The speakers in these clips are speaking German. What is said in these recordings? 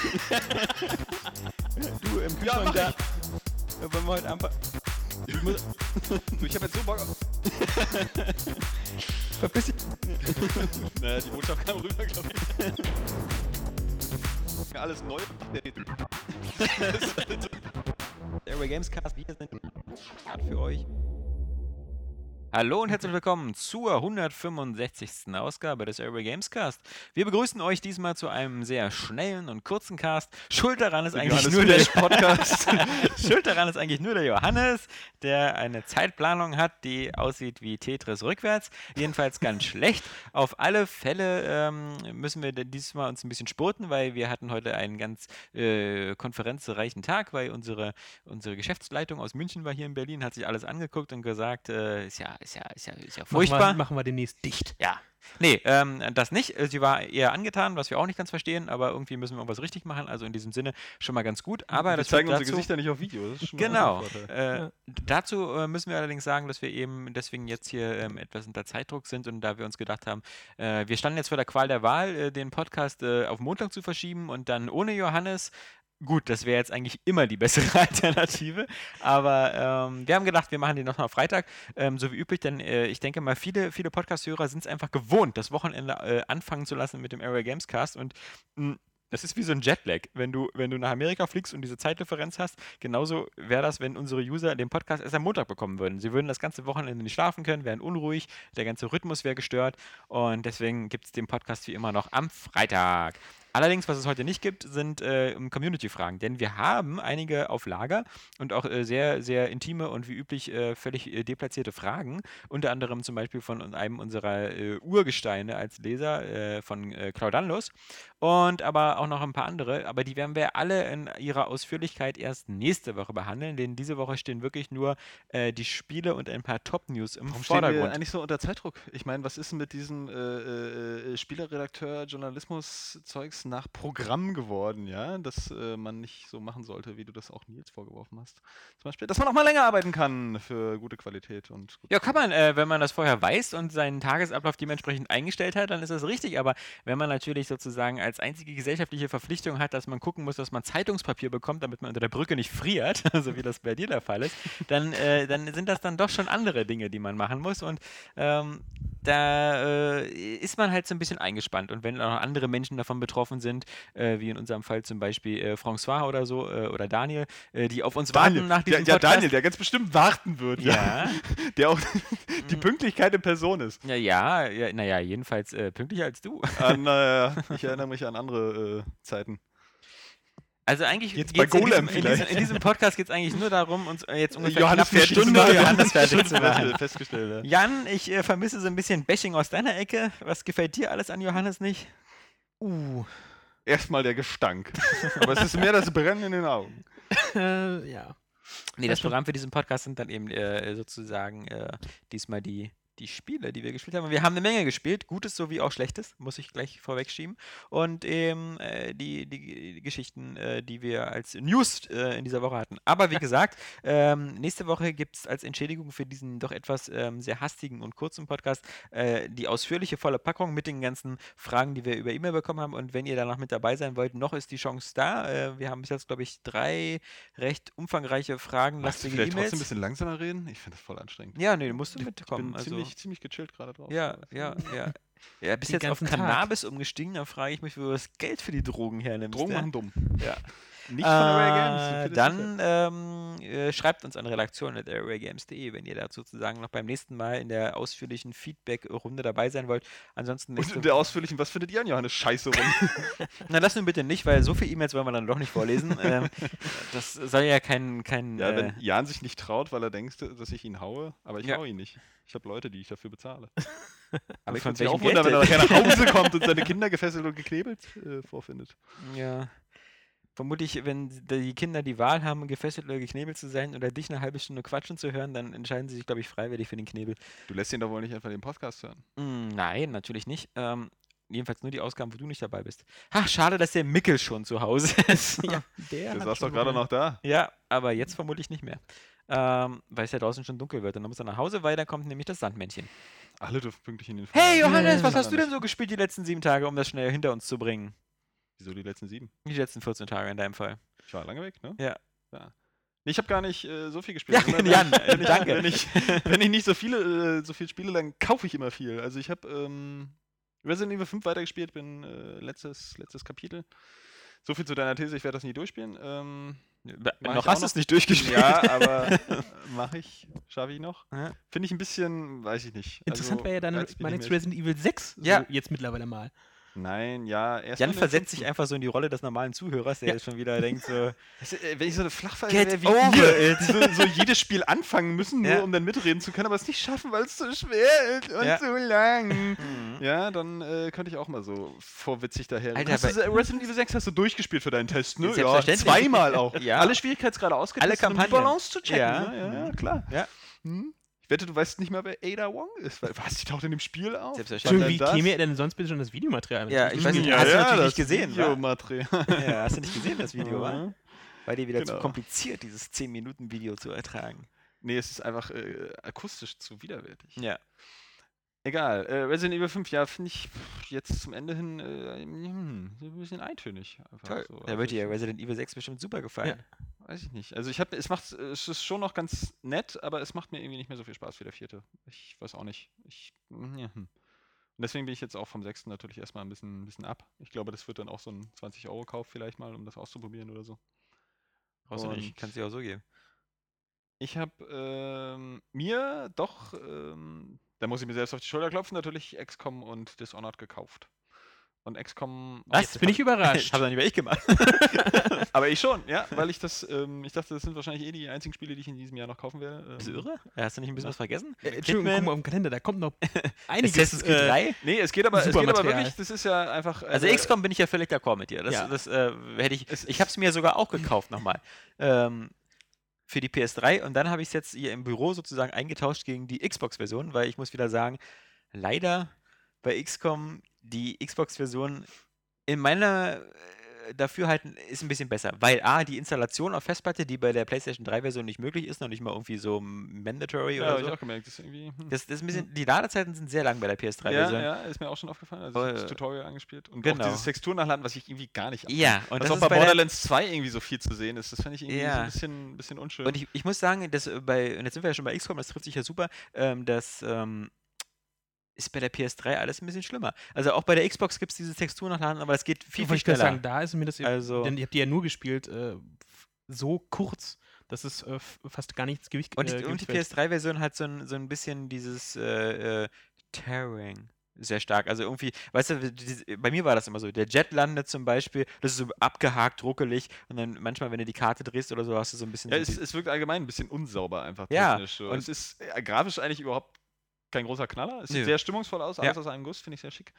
Du im Kühlschrank mach da. Äh, Wollen wir heute einfach. Ich muss. Ich habe jetzt so Bock auf. Verpiss dich. Naja, die Botschaft kam rüber, glaube ich. Alles neu. Airway Gamescast. Wir sind für euch. Hallo und herzlich willkommen zur 165. Ausgabe des Airway Gamescast. Wir begrüßen euch diesmal zu einem sehr schnellen und kurzen Cast. Schuld daran ist eigentlich Johannes nur der Podcast. Schuld daran ist eigentlich nur der Johannes, der eine Zeitplanung hat, die aussieht wie Tetris rückwärts. Jedenfalls ganz schlecht. Auf alle Fälle ähm, müssen wir diesmal uns ein bisschen spurten, weil wir hatten heute einen ganz äh, konferenzreichen Tag, weil unsere, unsere Geschäftsleitung aus München war hier in Berlin, hat sich alles angeguckt und gesagt, äh, ist ja, ist ja, ist ja, ist ja furchtbar. Machen wir, machen wir demnächst dicht. Ja. Nee, ähm, das nicht. Äh, Sie war eher angetan, was wir auch nicht ganz verstehen, aber irgendwie müssen wir irgendwas richtig machen. Also in diesem Sinne schon mal ganz gut. Aber Wir das zeigen unsere dazu, Gesichter nicht auf Video. Das ist schon mal Genau. Äh, dazu äh, müssen wir allerdings sagen, dass wir eben deswegen jetzt hier ähm, etwas unter Zeitdruck sind und da wir uns gedacht haben, äh, wir standen jetzt vor der Qual der Wahl, äh, den Podcast äh, auf Montag zu verschieben und dann ohne Johannes. Gut, das wäre jetzt eigentlich immer die bessere Alternative, aber ähm, wir haben gedacht, wir machen den nochmal Freitag, ähm, so wie üblich, denn äh, ich denke mal, viele, viele Podcast-Hörer sind es einfach gewohnt, das Wochenende äh, anfangen zu lassen mit dem Area Games Cast und mh, das ist wie so ein Jetlag. Wenn du, wenn du nach Amerika fliegst und diese Zeitdifferenz hast, genauso wäre das, wenn unsere User den Podcast erst am Montag bekommen würden. Sie würden das ganze Wochenende nicht schlafen können, wären unruhig, der ganze Rhythmus wäre gestört und deswegen gibt es den Podcast wie immer noch am Freitag. Allerdings, was es heute nicht gibt, sind äh, Community-Fragen, denn wir haben einige auf Lager und auch äh, sehr, sehr intime und wie üblich äh, völlig äh, deplatzierte Fragen. Unter anderem zum Beispiel von einem unserer äh, Urgesteine als Leser äh, von äh, Claudanlos und aber auch noch ein paar andere. Aber die werden wir alle in ihrer Ausführlichkeit erst nächste Woche behandeln, denn diese Woche stehen wirklich nur die Spiele und ein paar Top-News im Warum stehen wir Vordergrund. eigentlich so unter Zeitdruck? Ich meine, was ist denn mit diesem Spielerredakteur, Journalismus-Zeugs nach Programm geworden, ja? Dass äh, man nicht so machen sollte, wie du das auch Nils vorgeworfen hast. Zum Beispiel, dass man auch mal länger arbeiten kann für gute Qualität und Ja, kann man, äh, wenn man das vorher weiß und seinen Tagesablauf dementsprechend eingestellt hat, dann ist das richtig. Aber wenn man natürlich sozusagen als einzige gesellschaftliche Verpflichtung hat, dass man gucken muss, dass man Zeitungspapier bekommt, damit man unter der Brücke nicht friert, so wie das bei dir der Fall ist, dann, äh, dann sind das dann doch schon andere Dinge, die man machen muss. Und ähm, da äh, ist man halt so ein bisschen eingespannt. Und wenn auch andere Menschen davon betroffen sind, äh, wie in unserem Fall zum Beispiel äh, François oder so äh, oder Daniel, äh, die auf uns warten nach der, diesem ja, Podcast. Daniel, der ganz bestimmt warten wird, Ja. Der auch die Mhm. Pünktlichkeit in Person ist. Ja, ja, ja naja, jedenfalls äh, pünktlicher als du. An, äh, ich erinnere mich an andere Zeiten. Also eigentlich Jetzt bei in, diesem, Golem in, diesem, in diesem Podcast geht es eigentlich nur darum, uns jetzt ungefähr Johannes knapp eine Stunde. Johannes fertig zu machen. Festgestellt, ja. Jan, ich äh, vermisse so ein bisschen Bashing aus deiner Ecke. Was gefällt dir alles an Johannes nicht? Uh, Erstmal der Gestank. Aber es ist mehr das Brennen in den Augen. äh, ja. Nee, das du- Programm für diesen Podcast sind dann eben äh, sozusagen äh, diesmal die, die Spiele, die wir gespielt haben. Wir haben eine Menge gespielt, Gutes sowie auch Schlechtes, muss ich gleich vorwegschieben. Und eben äh, die, die, die Geschichten, äh, die wir als News äh, in dieser Woche hatten. Aber wie gesagt, ähm, nächste Woche gibt es als Entschädigung für diesen doch etwas ähm, sehr hastigen und kurzen Podcast äh, die ausführliche volle Packung mit den ganzen Fragen, die wir über E-Mail bekommen haben. Und wenn ihr danach mit dabei sein wollt, noch ist die Chance da. Äh, wir haben bis jetzt, glaube ich, drei recht umfangreiche Fragen, Magst du vielleicht trotzdem ein bisschen langsamer reden? Ich finde das voll anstrengend. Ja, nee, du musst Ich mitkommen. bin Also, ziemlich, ziemlich gechillt gerade drauf. ja, ja, ja. Ja, bist Den jetzt auf ganzen Tag. Cannabis umgestiegen, da frage ich mich, wo du das Geld für die Drogen hernimmst. Drogen ja? machen dumm. Ja. Nicht von Games. Äh, das dann ähm, äh, schreibt uns an redaktion.arraygames.de, wenn ihr dazu sozusagen noch beim nächsten Mal in der ausführlichen Feedback-Runde dabei sein wollt. Ansonsten Und in der ausführlichen, was findet ihr an Johannes Scheiße rum? Na, das nun bitte nicht, weil so viele E-Mails wollen wir dann doch nicht vorlesen. ähm, das soll ja kein. kein ja, äh, wenn Jan sich nicht traut, weil er denkt, dass ich ihn haue, aber ich Ja. hau ihn nicht. Ich habe Leute, die ich dafür bezahle. aber ich würde mich auch wundern, wenn er nachher nach Hause kommt und seine Kinder gefesselt und geknebelt äh, vorfindet. Ja. Vermutlich, wenn die Kinder die Wahl haben, gefesselt oder geknebelt zu sein oder dich eine halbe Stunde quatschen zu hören, dann entscheiden sie sich, glaube ich, freiwillig für den Knebel. Du lässt ihn doch wohl nicht einfach den Podcast hören. Mm, nein, natürlich nicht. Ähm, jedenfalls nur die Ausgaben, wo du nicht dabei bist. Ach, schade, dass der Mickel schon zu Hause ist. ja, der Du saß doch gerade noch da. ja, aber jetzt vermutlich nicht mehr. Ähm, weil es ja draußen schon dunkel wird. Und dann muss er nach Hause, weil dann kommt nämlich das Sandmännchen. Alle dürfen pünktlich in den Hey Feierabend. Johannes, was hast du denn so gespielt die letzten sieben Tage, um das schnell hinter uns zu bringen? Wieso die letzten sieben? Die letzten 14 Tage in deinem Fall. Ich war lange weg, ne? Ja. ja. Ich habe gar nicht äh, so viel gespielt. Ja, Jan, wenn, wenn, ich, danke. Wenn ich, wenn ich nicht so viele äh, so viel spiele, dann kaufe ich immer viel. Also ich habe ähm, Resident Evil 5 weitergespielt, bin äh, letztes, letztes Kapitel. So viel zu deiner These, ich werde das nie durchspielen. Ähm, noch hast du es nicht durchgespielt. ja, aber mache ich, schaffe ich noch. Ja. Finde ich ein bisschen, weiß ich nicht. Interessant Also, wäre ja dann reizt mich mein nicht nächstes mehr. Resident Evil 6 so Ja. jetzt mittlerweile mal. Nein, ja, erst Jan versetzt sich einfach so in die Rolle des normalen Zuhörers, der Ja. jetzt schon wieder denkt so, äh, wenn ich so eine Flachpfeife Get wäre wie ihr, die so, so jedes Spiel anfangen müssen, nur Ja. um dann mitreden zu können, aber es nicht schaffen, weil es zu schwer ist und Ja. zu lang. hm. Ja, dann äh, könnte ich auch mal so vorwitzig daher. Alter, hast du, Resident Evil 6 hast du durchgespielt für deinen Test, ne? Ja, zweimal auch. Alle Schwierigkeitsgrade ausgetestet, Alle um die Kampagnen. Balance zu checken. Ja. Ne? Ja, Mhm. klar. Ja. Hm? Wette, du weißt nicht mal, wer Ada Wong ist. Weil, was, die taucht in dem Spiel auf? Selbstverständlich. Wie das? käme er denn sonst bitte schon das Videomaterial? mit? Ja, Das ich weiß nicht, mir- hast du natürlich das nicht gesehen? Videomaterial. ja, hast du nicht gesehen, das Video, wa? Mhm. War dir wieder zu Genau. kompliziert, dieses 10-Minuten-Video zu ertragen. Nee, es ist einfach äh, akustisch zu widerwärtig. Ja. Egal. Äh, Resident Evil 5, ja, finde ich jetzt zum Ende hin äh, hm, so ein bisschen eintönig. Einfach Toll. So. da Also wird dir ich- Resident Evil 6 bestimmt super gefallen. Weiß ich nicht. Also ich habe, es macht, es ist schon noch ganz nett, aber es macht mir irgendwie nicht mehr so viel Spaß wie der vierte. Ich weiß auch nicht. Ich, ja, hm. Und deswegen bin ich jetzt auch vom sechsten natürlich erstmal ein bisschen, ein bisschen ab. Ich glaube, das wird dann auch so ein 20-Euro-Kauf vielleicht mal, um das auszuprobieren oder so. Brauchst du nicht, kannst du dir auch so geben. Ich habe ähm, mir doch, ähm, da muss ich mir selbst auf die Schulter klopfen, natürlich XCOM und Dishonored gekauft. Und XCOM. Was? Jetzt bin hab- ich überrascht. Hab doch nicht mehr ich gemacht. Aber ich schon, ja, weil ich das, ähm, ich dachte, das sind wahrscheinlich eh die einzigen Spiele, die ich in diesem Jahr noch kaufen werde. Ähm, Bist du irre? Hast du nicht ein bisschen was vergessen? Äh, Entschuldigung, guck mal auf den Kalender, da kommt noch einiges. Assassin's Creed äh, 3? Nee, es geht aber, es geht aber wirklich, das ist ja einfach. Also XCOM bin ich ja völlig d'accord mit dir. Das, Ja. das äh, hätte ich. Es Ich habe es mir sogar auch gekauft nochmal. Ähm, für die PS3 und dann habe ich es jetzt hier im Büro sozusagen eingetauscht gegen die Xbox-Version, weil ich muss wieder sagen, leider bei XCOM die Xbox-Version in meiner äh, Dafürhalten ist ein bisschen besser, weil A, die Installation auf Festplatte, die bei der PlayStation 3-Version nicht möglich ist, noch nicht mal irgendwie so mandatory Ja, oder habe ich so. auch gemerkt. Das ist irgendwie. Hm. Das, das bisschen, die Ladezeiten sind sehr lang bei der ja, PS3-Version. ja, ist mir auch schon aufgefallen. Also ich hab das Tutorial angespielt und genau. auch dieses Texturnachladen, was ich irgendwie gar nicht Ja, und was das auch bei bei der- Borderlands 2 irgendwie so viel zu sehen ist. Das fand ich irgendwie so Ja. ein bisschen, bisschen unschön. Und ich, ich muss sagen, dass äh, bei, und jetzt sind wir ja schon bei XCOM, das trifft sich ja super, ähm, das ähm, ist bei der PS3 alles ein bisschen schlimmer. Also auch bei der Xbox gibt es dieses Texturnachladen, aber es geht viel, viel ich schneller. sagen, da ist mir das Also- denn ihr habt die ja nur gespielt, äh, so kurz, dass es äh, fast gar nichts Gewicht und, die, äh, und die fällt. PS3-Version hat so ein, so ein bisschen dieses äh, äh, Tearing. Sehr stark. Also irgendwie, weißt du, bei mir war das immer so. Der Jet landet zum Beispiel, das ist so abgehakt, ruckelig und dann manchmal, wenn du die Karte drehst oder so, hast du so ein bisschen. Ja, so es, die- es wirkt allgemein ein bisschen unsauber einfach Ja, technisch. So. und- es ist äh, grafisch eigentlich überhaupt kein großer Knaller. Es sieht Nö. sehr stimmungsvoll aus, alles Ja. aus einem Guss, finde ich sehr schick.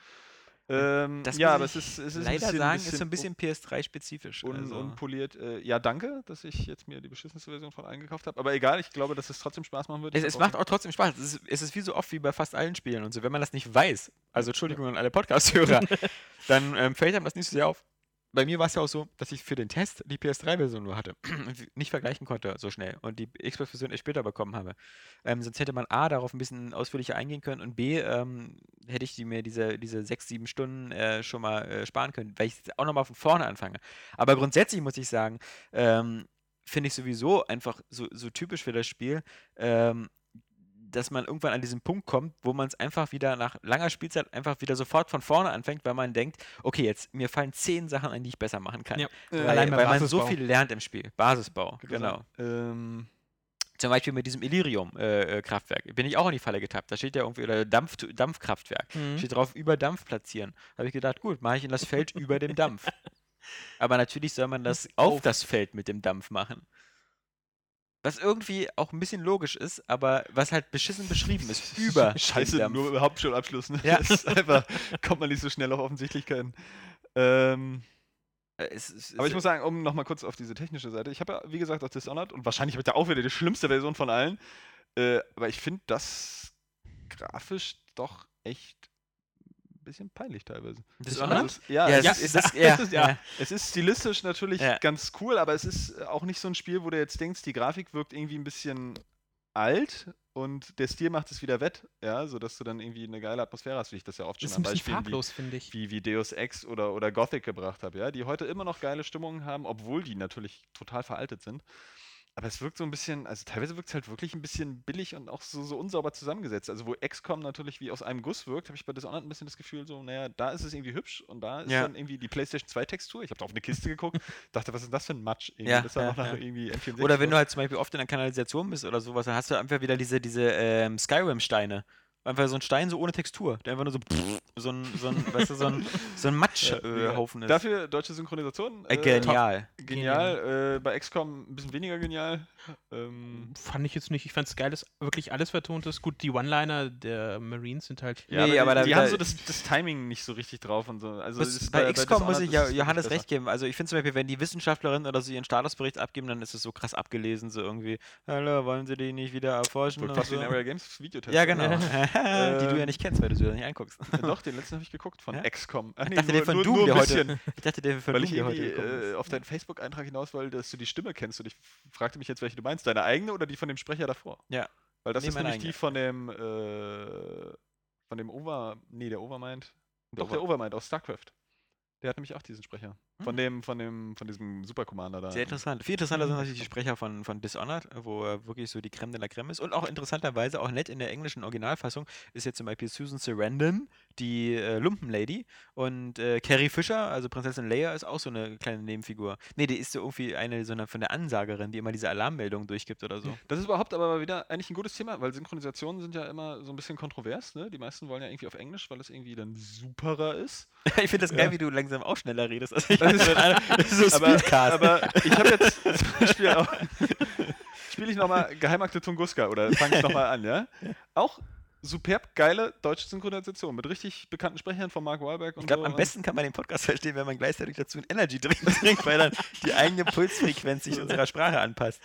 Ähm, das ja, aber es ist, es ist ein leider bisschen, sagen, bisschen ist so ein bisschen PS3-spezifisch. un, also. unpoliert. Äh, ja, danke, dass ich jetzt mir die beschissenste Version von eingekauft habe. Aber egal, ich glaube, dass es trotzdem Spaß machen wird. Es, es macht auch trotzdem Spaß. Es ist, es ist wie so oft wie bei fast allen Spielen und so. Wenn man das nicht weiß, also Entschuldigung an alle Podcast-Hörer, dann ähm, fällt einem das nicht so sehr auf. Bei mir war es ja auch so, dass ich für den Test die PS3-Version nur hatte nicht vergleichen konnte so schnell und die Xbox-Version erst später bekommen habe. Ähm, sonst hätte man A, darauf ein bisschen ausführlicher eingehen können und B, ähm, hätte ich die mir diese, diese sechs, sieben Stunden äh, schon mal äh, sparen können, weil ich auch nochmal von vorne anfange. Aber grundsätzlich muss ich sagen, ähm, finde ich sowieso einfach so, so typisch für das Spiel, ähm, dass man irgendwann an diesen Punkt kommt, wo man es einfach wieder nach langer Spielzeit einfach wieder sofort von vorne anfängt, weil man denkt, okay, jetzt mir fallen zehn Sachen ein, die ich besser machen kann. Ja. Äh, Weil, Allein weil man so viel lernt im Spiel. Basisbau, genau. Ähm, Zum Beispiel mit diesem Illyrium-Kraftwerk. Bin ich auch in die Falle getappt. Da steht ja irgendwie, oder Dampf, Dampfkraftwerk. Mhm. Steht drauf, über Dampf platzieren. Habe ich gedacht, gut, mache ich in das Feld über dem Dampf. Aber natürlich soll man das auf das Feld mit dem Dampf machen. Was irgendwie auch ein bisschen logisch ist, aber was halt beschissen beschrieben ist. Über Scheiße, nur Hauptschulabschluss. Ne? Ja. Das ist einfach, kommt man nicht so schnell auf Offensichtlichkeiten. Ähm, Äh, es, es, Aber ich muss sagen, um nochmal kurz auf diese technische Seite. Ich habe ja, wie gesagt, auch Dishonored und wahrscheinlich habe ich da auch wieder die schlimmste Version von allen. Äh, aber ich finde das grafisch doch echt bisschen peinlich teilweise. Dishonored? Es, ja, es, ist, stilistisch natürlich Ja. ganz cool, aber es ist auch nicht so ein Spiel, wo du jetzt denkst, die Grafik wirkt irgendwie ein bisschen alt und der Stil macht es wieder wett, ja, sodass du dann irgendwie eine geile Atmosphäre hast, wie ich das ja oft schon Ist an Beispielen wie farblos, finde ich. wie, wie Deus Ex oder, oder Gothic gebracht habe, ja, die heute immer noch geile Stimmungen haben, obwohl die natürlich total veraltet sind. Aber es wirkt so ein bisschen, also teilweise wirkt es halt wirklich ein bisschen billig und auch so, so unsauber zusammengesetzt. Also wo XCOM natürlich wie aus einem Guss wirkt, habe ich bei Dishonored ein bisschen das Gefühl, so, naja, da ist es irgendwie hübsch und da ist Ja. dann irgendwie die PlayStation 2 Textur. Ich habe da auf eine Kiste geguckt, dachte, was ist das für ein Matsch? Irgendwie, Ja, das ja, ja. irgendwie N64 Oder wenn du halt zum Beispiel oft in der Kanalisation bist oder sowas, dann hast du einfach wieder diese, diese ähm, Skyrim-Steine. Einfach so ein Stein so ohne Textur, der einfach nur so so ein, so ein, weißt du, so ein, so ein Matschhaufen äh, Haufen ist. Dafür deutsche Synchronisation. äh, genial. Genial. Äh, bei XCOM ein bisschen weniger genial. Ähm, Fand ich jetzt nicht. Ich fand es geil, dass wirklich alles vertont ist. Gut, die One-Liner der Marines sind halt. Ja, Nee, aber aber die, da- die haben da- so das, das Timing nicht so richtig drauf und so. Also Bis, es ist bei XCOM muss ich ja Johannes recht geben. Also ich finde zum Beispiel, wenn die Wissenschaftlerin oder so ihren Statusbericht abgeben, dann ist es so krass abgelesen, so irgendwie, hallo, wollen sie die nicht wieder erforschen? Und fast wie so. ein Area Games Videotest. Ja, genau. Ja. die du ja Ähm, nicht kennst, weil du sie ja nicht anguckst. Ja, Doch, den letzten habe ich geguckt von Ja? XCOM. Ach Ich nee, dachte, nur, der von Doom, nur heute-. Ich dachte, der von Weil Doom, ich heute äh, auf deinen Facebook-Eintrag hinaus wollte, dass du die Stimme kennst und ich fragte mich jetzt, welche du meinst. Deine eigene oder die von dem Sprecher davor? Ja. Weil das Nee, ist nämlich die eigene. von dem, äh, von dem Over, nee, der Overmind. Doch, der Overmind aus StarCraft. Der hat nämlich auch diesen Sprecher. Von Hm. dem, von dem, von diesem Supercommander da. Sehr interessant. Viel interessanter sind natürlich die Sprecher von, von Dishonored, wo er wirklich so die Creme de la Creme ist. Und auch interessanterweise, auch nett in der englischen Originalfassung, ist jetzt zum Beispiel Susan Sarandon, die äh, Lumpenlady. Und äh, Carrie Fisher, also Prinzessin Leia, ist auch so eine kleine Nebenfigur. Nee, die ist so irgendwie eine so eine, von der Ansagerin, die immer diese Alarmmeldung durchgibt oder so. Das ist überhaupt aber wieder eigentlich ein gutes Thema, weil Synchronisationen sind ja immer so ein bisschen kontrovers. Ne? Die meisten wollen ja irgendwie auf Englisch, weil es irgendwie dann superer ist. ich finde das geil, Ja. wie du langsam auch schneller redest. Also ich Das ist- aber, Speedcast. aber ich habe jetzt zum Beispiel auch. Spiele ich nochmal Geheimakte Tunguska oder fange ich nochmal an, ja? Auch superb geile deutsche Synchronisation mit richtig bekannten Sprechern von Mark Wahlberg und Ich glaube, so. am besten kann man den Podcast verstehen, wenn man gleichzeitig dazu einen Energy Drink trinkt, weil dann die eigene Pulsfrequenz sich unserer Sprache anpasst.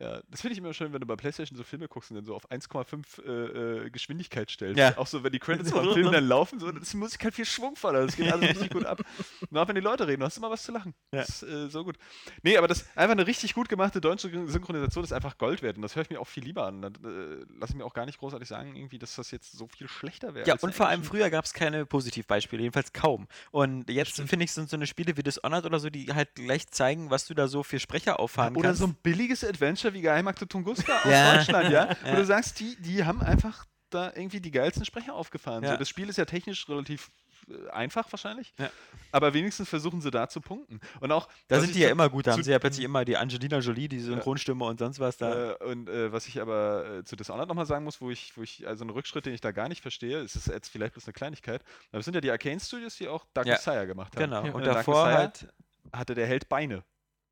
Ja, das finde ich immer schön, wenn du bei PlayStation so Filme guckst und dann so auf 1,5 äh, äh, Geschwindigkeit stellst. Ja. Auch so, wenn die Credits vom Film dann laufen, so, dann ist die Musik halt viel schwungvoller. Das geht alles richtig gut ab. Und auch wenn die Leute reden, du hast immer was zu lachen. Ja. Das ist äh, so gut. Nee, aber das einfach eine richtig gut gemachte deutsche Synchronisation ist einfach Gold wert. Und das höre ich mir auch viel lieber an. Da äh, lasse ich mir auch gar nicht großartig sagen, irgendwie, dass das jetzt so viel schlechter wäre. Ja, und vor allem früher gab es keine Positivbeispiele, jedenfalls kaum. Und jetzt finde ich, sind so eine Spiele wie Dishonored oder so, die halt gleich zeigen, was du da so für Sprecher auffahren Oder kannst. so ein billiges Adventure wie Geheimakte Tunguska aus Ja. Deutschland, ja? Wo Ja. du sagst, die, die haben einfach da irgendwie die geilsten Sprecher aufgefahren. So, Ja. das Spiel ist ja technisch relativ äh, einfach wahrscheinlich, Ja. aber wenigstens versuchen sie da zu punkten. Und auch, da sind die ja immer gut, da haben sie ja plötzlich immer die Angelina Jolie, die Synchronstimme und sonst was da. Äh, und äh, was ich aber äh, zu Dishonored nochmal sagen muss, wo ich, wo ich, also einen Rückschritt, den ich da gar nicht verstehe, es ist jetzt vielleicht bloß eine Kleinigkeit, aber es sind ja die Arcane Studios, die auch Dark Ja. Messiah gemacht haben. genau. Ja. Und in Dark davor Messiah halt hatte der Held Beine.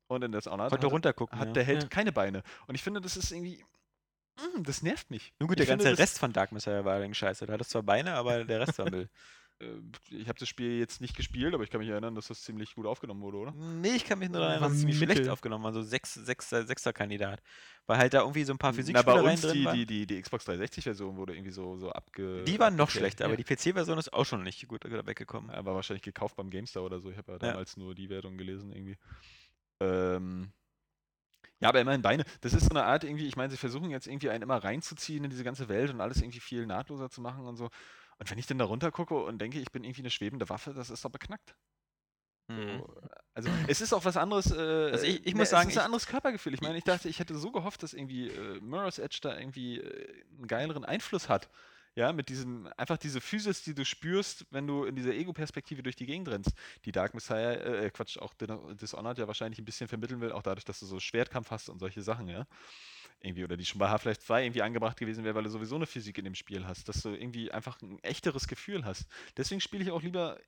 Und in Dishonored heute hatte, runtergucken. hat ja. der Held Ja. keine Beine. Und ich finde, das ist irgendwie, mm, das nervt mich. Nun gut, ich der ganze Rest von Dark Messiah war eigentlich scheiße. Da hat es zwar Beine, aber der Rest war Müll. Äh, Ich habe das Spiel jetzt nicht gespielt, aber ich kann mich erinnern, dass das ziemlich gut aufgenommen wurde, oder? Nee, ich kann mich nur daran erinnern, dass es ziemlich schlecht aufgenommen war. So sechs, sechs, sechster Kandidat. Weil halt da irgendwie so ein paar Na, bei uns drin die, waren. die, die, die Xbox 360-Version wurde irgendwie so, so abge. Die waren noch schlechter, aber Ja. die PC-Version ist auch schon nicht gut gut weggekommen. War wahrscheinlich gekauft beim GameStar oder so. Ich habe ja Ja. damals nur die Wertung gelesen irgendwie. Ähm, ja, aber immerhin Beine. Das ist so eine Art irgendwie, ich meine, sie versuchen jetzt irgendwie einen immer reinzuziehen in diese ganze Welt und alles irgendwie viel nahtloser zu machen und so. Und wenn ich dann da runter gucke und denke, ich bin irgendwie eine schwebende Waffe, das ist doch beknackt. Mhm. So, also es ist auch was anderes. Äh, Also ich- ich ne, muss sagen, es ist ein anderes Körpergefühl. Ich meine, ich ich- dachte, ich hätte so gehofft, dass irgendwie äh, Mirror's Edge da irgendwie äh, einen geileren Einfluss hat. Ja, mit diesem, einfach diese Physis, die du spürst, wenn du in dieser Ego-Perspektive durch die Gegend rennst. Die Dark Messiah, äh, Quatsch, auch Dishonored ja wahrscheinlich ein bisschen vermitteln will, auch dadurch, dass du so Schwertkampf hast und solche Sachen, ja. Irgendwie, oder die schon bei Half-Life 2 irgendwie angebracht gewesen wäre, weil du sowieso eine Physik in dem Spiel hast, dass du irgendwie einfach ein echteres Gefühl hast. Deswegen spiele ich auch lieber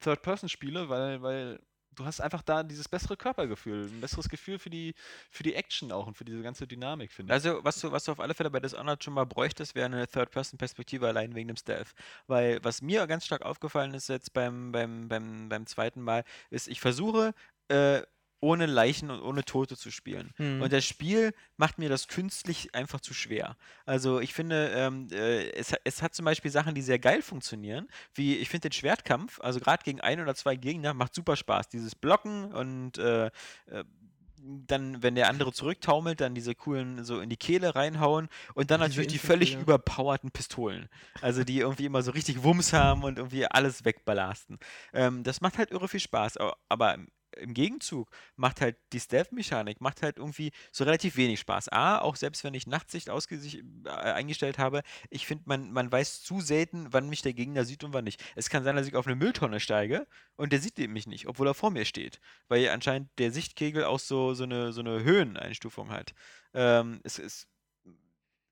Third-Person-Spiele, weil, weil du hast einfach da dieses bessere Körpergefühl, ein besseres Gefühl für die, für die Action auch und für diese ganze Dynamik, finde ich. Also, was du, was du auf alle Fälle bei Dishonored schon mal bräuchtest, wäre eine Third-Person-Perspektive allein wegen dem Stealth. Weil was mir ganz stark aufgefallen ist jetzt beim, beim, beim, beim zweiten Mal, ist, ich versuche äh, ohne Leichen und ohne Tote zu spielen. Hm. Und das Spiel macht mir das künstlich einfach zu schwer. Also ich finde, ähm, äh, es, es hat zum Beispiel Sachen, die sehr geil funktionieren, wie ich finde den Schwertkampf, also gerade gegen ein oder zwei Gegner, macht super Spaß. Dieses Blocken und äh, äh, dann, wenn der andere zurücktaumelt, dann diese coolen so in die Kehle reinhauen und dann Diese natürlich die völlig überpowerten Pistolen. Also die irgendwie immer so richtig Wumms haben und irgendwie alles wegballasten. Ähm, das macht halt irre viel Spaß. Aber im, Gegenzug macht halt die Stealth-Mechanik macht halt irgendwie so relativ wenig Spaß. A, auch selbst wenn ich Nachtsicht äh, eingestellt habe, ich finde, man, man weiß zu selten, wann mich der Gegner sieht und wann nicht. Es kann sein, dass ich auf eine Mülltonne steige und der sieht mich nicht, obwohl er vor mir steht. Weil anscheinend der Sichtkegel auch so, so, eine, so eine Höheneinstufung hat. Ähm, es ist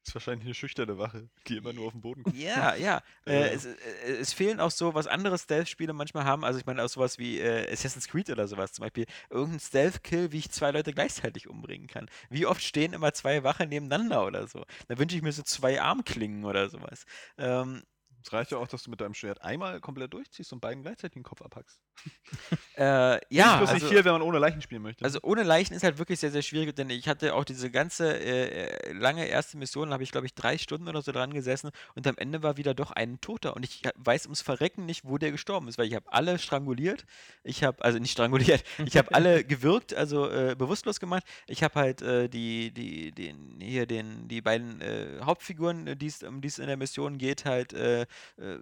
ist wahrscheinlich eine schüchterne Wache, die immer nur auf den Boden guckt. Ja, ja. Äh, es, äh, es fehlen auch so, was andere Stealth-Spiele manchmal haben. Also ich meine auch sowas wie äh, Assassin's Creed oder sowas. Zum Beispiel irgendein Stealth-Kill, wie ich zwei Leute gleichzeitig umbringen kann. Wie oft stehen immer zwei Wachen nebeneinander oder so? Da wünsche ich mir so zwei Armklingen oder sowas. Ähm, Es reicht ja auch, dass du mit deinem Schwert einmal komplett durchziehst und beiden gleichzeitig den Kopf abhackst. äh, Ist ja, bloß also, nicht viel, wenn man ohne Leichen spielen möchte. Also ohne Leichen ist halt wirklich sehr, sehr schwierig, denn ich hatte auch diese ganze äh, äh, lange erste Mission, da habe ich glaube ich drei Stunden oder so dran gesessen und am Ende war wieder doch ein Toter und ich weiß ums Verrecken nicht, wo der gestorben ist, weil ich habe alle stranguliert, ich habe, also nicht stranguliert, ich habe alle gewürgt, also äh, bewusstlos gemacht, ich habe halt äh, die, die, den, hier den, die beiden äh, Hauptfiguren, die's, um die es in der Mission geht, halt, äh,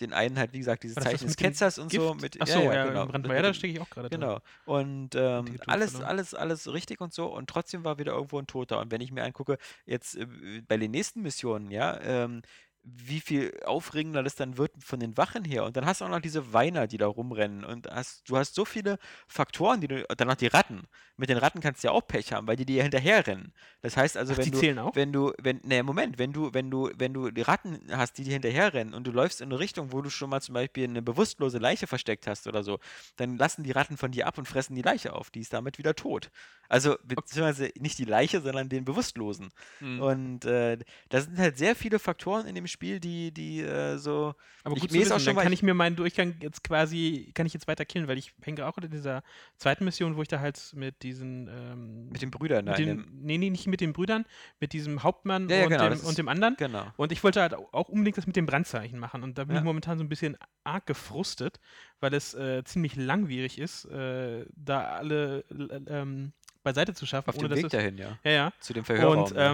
den einen halt, wie gesagt, dieses Zeichen des Ketzers und so. Gift? Mit, Achso, ja, genau, im Brand das ja, da stecke ich auch gerade drin. Genau. Und ähm, alles, verloren. alles, alles richtig und so. Und trotzdem war wieder irgendwo ein Toter. Und wenn ich mir angucke, jetzt äh, bei den nächsten Missionen, ja, ähm, wie viel aufregender das dann wird von den Wachen her. Und dann hast du auch noch diese Weiner, die da rumrennen. Und hast, du hast so viele Faktoren, die du. Dann noch die Ratten. Mit den Ratten kannst du ja auch Pech haben, weil die dir hinterherrennen. Das heißt also, Ach, wenn die du. zählen auch? Wenn du, wenn, ne, Moment, wenn du, wenn du, wenn du die Ratten hast, die dir hinterherrennen und du läufst in eine Richtung, wo du schon mal zum Beispiel eine bewusstlose Leiche versteckt hast oder so, dann lassen die Ratten von dir ab und fressen die Leiche auf. Die ist damit wieder tot. Also, beziehungsweise nicht die Leiche, sondern den Bewusstlosen. Mhm. Und äh, da sind halt sehr viele Faktoren in dem Spiel, die, die äh, so. Aber Ich- gut mir zu ist auch schon dann kann ich mir meinen Durchgang jetzt quasi, kann ich jetzt weiter killen, weil ich hänge auch in dieser zweiten Mission, wo ich da halt mit diesen, ähm, Mit den Brüdern mit den, nee, nee, nicht mit den Brüdern, mit diesem Hauptmann Ja, ja, und, genau, dem, und dem anderen. Genau. Und ich wollte halt au- auch unbedingt das mit dem Brandzeichen machen. Und da bin Ja. ich momentan so ein bisschen arg gefrustet, weil es äh, ziemlich langwierig ist, äh, da alle ähm, beiseite zu schaffen. Auf dem Weg dahin, ja. Ja, ja. Zu dem Verhörraum. Und ja.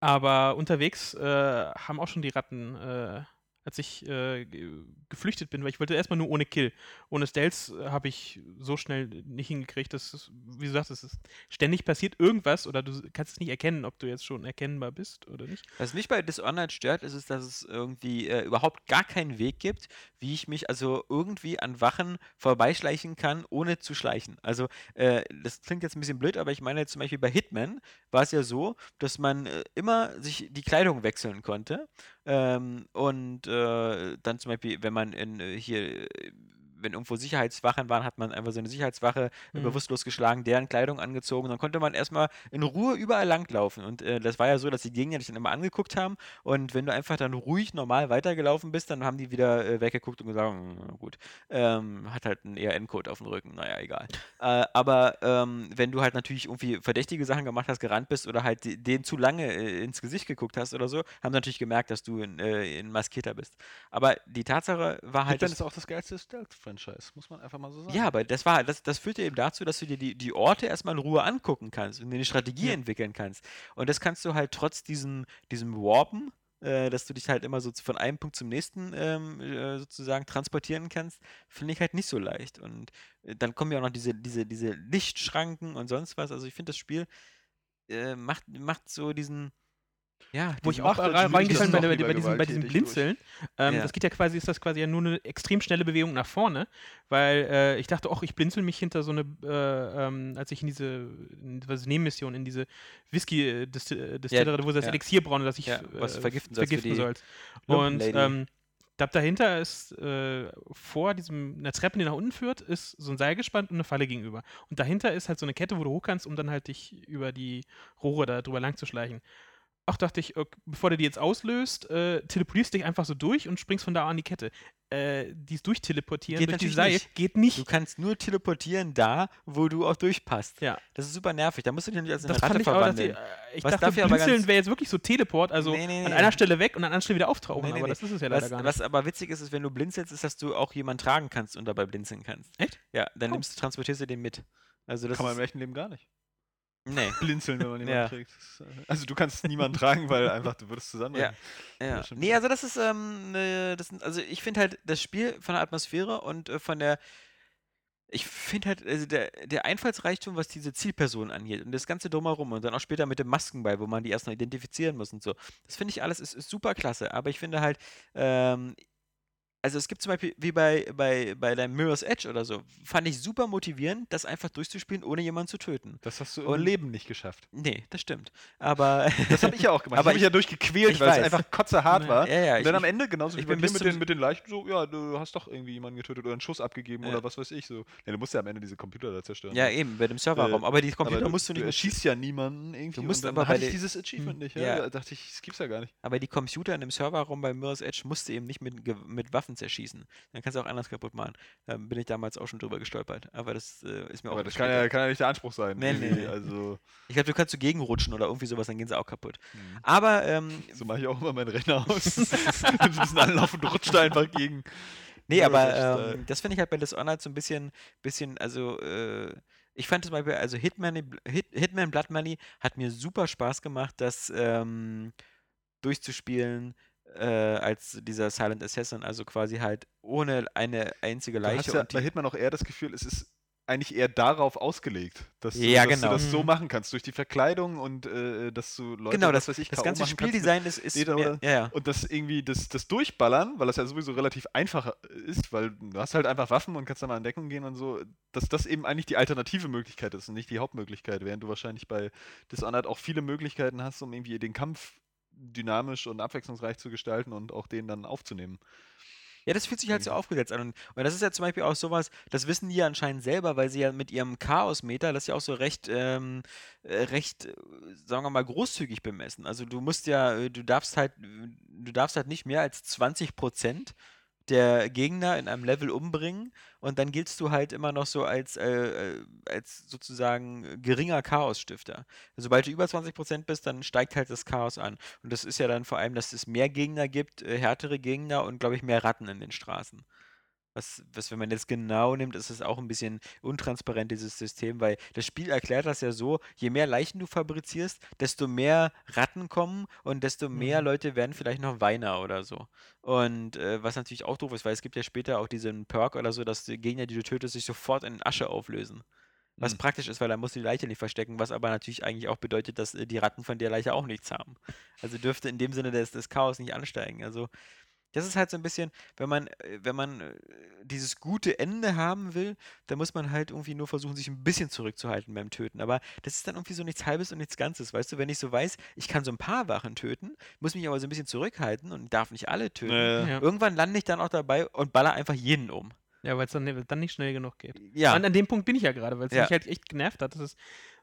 Aber unterwegs äh, haben auch schon die Ratten, äh, als ich äh, ge- geflüchtet bin, weil ich wollte erstmal nur ohne Kill. Ohne Stealth äh, habe ich so schnell nicht hingekriegt. Das ist, wie du sagst, es ist ständig passiert irgendwas oder du kannst es nicht erkennen, ob du jetzt schon erkennbar bist oder nicht. Was mich bei Dishonored stört, ist es, dass es irgendwie äh, überhaupt gar keinen Weg gibt, wie ich mich also irgendwie an Wachen vorbeischleichen kann, ohne zu schleichen. Also, äh, das klingt jetzt ein bisschen blöd, aber ich meine jetzt zum Beispiel bei Hitman war es ja so, dass man äh, immer sich die Kleidung wechseln konnte. Ähm, und äh, dann zum Beispiel, wenn man in äh, hier. Äh, Wenn irgendwo Sicherheitswachen waren, hat man einfach so eine Sicherheitswache äh, Mhm. bewusstlos geschlagen, deren Kleidung angezogen. Dann konnte man erstmal in Ruhe überall langlaufen. Und äh, das war ja so, dass die Gegner dich dann immer angeguckt haben. Und wenn du einfach dann ruhig normal weitergelaufen bist, dann haben die wieder äh, weggeguckt und gesagt, "Hm, gut, ähm, hat halt einen ERN-Code auf dem Rücken, naja, egal. äh, aber ähm, wenn du halt natürlich irgendwie verdächtige Sachen gemacht hast, gerannt bist oder halt denen zu lange äh, ins Gesicht geguckt hast oder so, haben sie natürlich gemerkt, dass du ein, äh, ein Maskierter bist. Aber die Tatsache war halt. Hitman dass- ist auch das geilste Stealth-Franchise, muss man einfach mal so sagen. ja, aber das war, das, das führte eben dazu, dass du dir die, die Orte erstmal in Ruhe angucken kannst und dir eine Strategie Ja. entwickeln kannst. Und das kannst du halt trotz diesem, diesem Warpen, äh, dass du dich halt immer so von einem Punkt zum nächsten ähm, äh, sozusagen transportieren kannst, finde ich halt nicht so leicht. Und äh, dann kommen ja auch noch diese, diese, diese Lichtschranken und sonst was. Also ich finde, das Spiel äh, macht, macht so diesen. Ja, Wo ich auch reingefallen bin bei, bei, diesem, bei diesem Blinzeln. Ähm, Ja. Das geht ja quasi, ist das quasi ja nur eine extrem schnelle Bewegung nach vorne, weil äh, ich dachte, auch ich blinzel mich hinter so eine, äh, ähm, als ich in diese, Nebenmission, in diese Whisky-Distillerie, wo sie das ja. Elixier brauen, das ich Ja, was vergiften vergiften sollst. Und ähm, da dahinter ist äh, vor diesem, einer Treppe, die nach unten führt, ist so ein Seil gespannt und eine Falle gegenüber. Und dahinter ist halt so eine Kette, wo du hoch kannst, um dann halt dich über die Rohre da drüber lang zu schleichen. Auch dachte ich, ok, bevor du die jetzt auslöst, äh, teleportierst dich einfach so durch und springst von da an die Kette. äh, dies durchteleportieren Geht durch die natürlich Seil nicht. geht nicht. Du kannst nur teleportieren da, wo du auch durchpasst. Ja. Das ist super nervig. Da musst du dich nicht als eine Das Ratte ich auch, verwandeln. äh, ich Was dachte, Blinzeln wäre jetzt wirklich so Teleport, also Nee, nee, an nee. einer Stelle weg und an einer Stelle wieder auftauchen, Nee, nee, aber nee. das ist es ja leider Was, gar nicht. was aber witzig ist, ist, wenn du blinzelst, ist, dass du auch jemanden tragen kannst und dabei blinzeln kannst. Echt? Ja, dann Oh. nimmst du, transportierst du den mit. Also das Kann man im echten Leben gar nicht. Nee. Blinzeln, wenn man jemanden Ja. trägt. Äh, Also du kannst niemanden tragen, weil einfach du würdest zusammenbrechen. Ja, Ja, nee, also das ist, ähm, ne, das also ich finde halt das Spiel von der Atmosphäre und äh, von der, ich finde halt, also der, der Einfallsreichtum, was diese Zielperson angeht und das Ganze drumherum und dann auch später mit dem Maskenball, wo man die erst noch identifizieren muss und so, das finde ich alles ist, ist super klasse, aber ich finde halt, ähm, also es gibt zum Beispiel, wie bei, bei, bei deinem Mirror's Edge oder so, fand ich super motivierend, das einfach durchzuspielen, ohne jemanden zu töten. Das hast du im Und- Leben nicht geschafft. Nee, das stimmt. Aber Das habe ich ja auch gemacht. Aber ich habe mich ja durchgequält, weil es weiß. einfach kotzehart Ja, war. ja, ja, Und dann ich- am Ende, genauso ich wie bei bin mit den, mit den Leichen, so, ja, du hast doch irgendwie jemanden getötet oder einen Schuss abgegeben oder was weiß ich. So. Ja, du musst ja am Ende diese Computer da zerstören. Ja, eben, bei dem Serverraum. aber die Computer aber musst du nicht du erschießt ja niemanden irgendwie. Du musst aber bei ich dieses Achievement Hm. nicht. Ja? Da dachte ich, das gibt's ja gar nicht. Aber die Computer in dem Serverraum bei Mirror's Edge musst du eben nicht mit, mit Waffen zerschießen. Dann kannst du auch anders kaputt machen. Da bin ich damals auch schon drüber gestolpert. Aber das äh, ist mir Aber auch das später- kann ja, kann ja nicht der Anspruch sein. Nee, nee, nee. Also, Ich glaube, du kannst so gegenrutschen oder irgendwie sowas, dann gehen sie auch kaputt. hm. Aber, ähm, so mache ich auch immer meinen Renner aus. Wenn sie ein bisschen anlaufen, rutscht einfach gegen. nee, aber ähm, das finde ich halt bei Dishonored so ein bisschen, bisschen also, äh, ich fand zum Beispiel, also Hitman, Hit, Hitman Blood Money hat mir super Spaß gemacht, das ähm, durchzuspielen äh, als dieser Silent Assassin, also quasi halt ohne eine einzige Leiche. ja und die- bei Hitman auch eher das Gefühl, es ist eigentlich eher darauf ausgelegt, dass, du, Ja, dass genau. du das so Mhm. machen kannst, durch die Verkleidung und äh, dass du Leute, genau, das, was ich, das ganze Spieldesign ist, ist mehr, ja, ja. Und das irgendwie, das, das Durchballern, weil das ja sowieso relativ einfach ist, weil du hast halt einfach Waffen und kannst dann mal in Deckung gehen und so, dass das eben eigentlich die alternative Möglichkeit ist und nicht die Hauptmöglichkeit, während du wahrscheinlich bei Dishonored auch viele Möglichkeiten hast, um irgendwie den Kampf dynamisch und abwechslungsreich zu gestalten und auch den dann aufzunehmen. Ja, das fühlt sich halt so Irgendwie. aufgesetzt an. Und, und das ist ja zum Beispiel auch sowas, das wissen die ja anscheinend selber, weil sie ja mit ihrem Chaosmeter das ja auch so recht, ähm, äh, recht, äh, sagen wir mal, großzügig bemessen. Also du musst ja, äh, du darfst halt, du darfst halt nicht mehr als 20% der Gegner in einem Level umbringen und dann giltst du halt immer noch so als, äh, äh, als sozusagen geringer Chaosstifter. Sobald du über 20% bist, dann steigt halt das Chaos an. Und das ist ja dann vor allem, dass es mehr Gegner gibt, äh, härtere Gegner und, glaube ich, mehr Ratten in den Straßen. Was, was, wenn man jetzt genau nimmt, ist es auch ein bisschen untransparent, dieses System, weil das Spiel erklärt das ja so, je mehr Leichen du fabrizierst, desto mehr Ratten kommen und desto mehr Mhm. Leute werden vielleicht noch Weiner oder so. Und äh, was natürlich auch doof ist, weil es gibt ja später auch diesen Perk oder so, dass die Gegner, die du tötest, sich sofort in Asche auflösen. Was Mhm. praktisch ist, weil dann musst du die Leiche nicht verstecken, was aber natürlich eigentlich auch bedeutet, dass äh, die Ratten von der Leiche auch nichts haben. Also dürfte in dem Sinne des, des Chaos nicht ansteigen. Also das ist halt so ein bisschen, wenn man, äh, wenn man äh, dieses gute Ende haben will, dann muss man halt irgendwie nur versuchen, sich ein bisschen zurückzuhalten beim Töten. Aber das ist dann irgendwie so nichts Halbes und nichts Ganzes. Weißt du, wenn ich so weiß, ich kann so ein paar Wachen töten, muss mich aber so ein bisschen zurückhalten und darf nicht alle töten. Äh, Ja, Irgendwann lande ich dann auch dabei und baller einfach jeden um. ja weil es dann, dann nicht schnell genug geht. Ja. Und an dem Punkt bin ich ja gerade, weil es Ja. mich halt echt genervt hat, dass es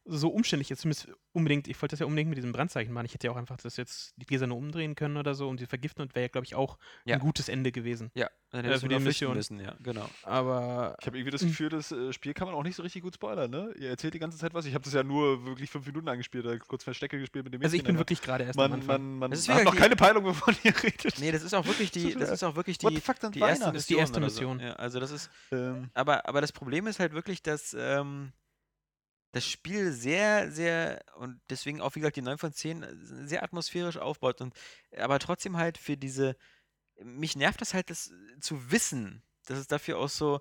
so umständlich ist. Zumindest unbedingt, ich wollte das ja unbedingt mit diesem Brandzeichen machen. Ich hätte ja auch einfach das jetzt die Gläser nur umdrehen können oder so und sie vergiften und wäre ja, glaube ich, auch Ja. ein gutes Ende gewesen. Ja, dann Äh, hättest für du die Mission. müssen, ja, genau. Aber Ich habe irgendwie das Mhm. Gefühl, das äh, Spiel kann man auch nicht so richtig gut spoilern, ne? Ihr erzählt die ganze Zeit was. Ich habe das ja nur wirklich fünf Minuten angespielt, da kurz Verstecke gespielt mit dem also ich Mädchen, bin wirklich gerade erst am Man, Anfang. man, man Das ist hat noch keine Peilung, wovon ihr redet. Nee, das ist auch wirklich die, das ist auch wirklich die, fuck, sind die erste Weiner? Das ist die erste oder so. Mission. Ja, also das ist, Ähm, aber, aber das Problem ist halt wirklich, dass ähm, das Spiel sehr, sehr, und deswegen auch, wie gesagt, die 9 von 10 äh, sehr atmosphärisch aufbaut und aber trotzdem halt für diese, mich nervt das halt, das äh, zu wissen, dass es dafür auch so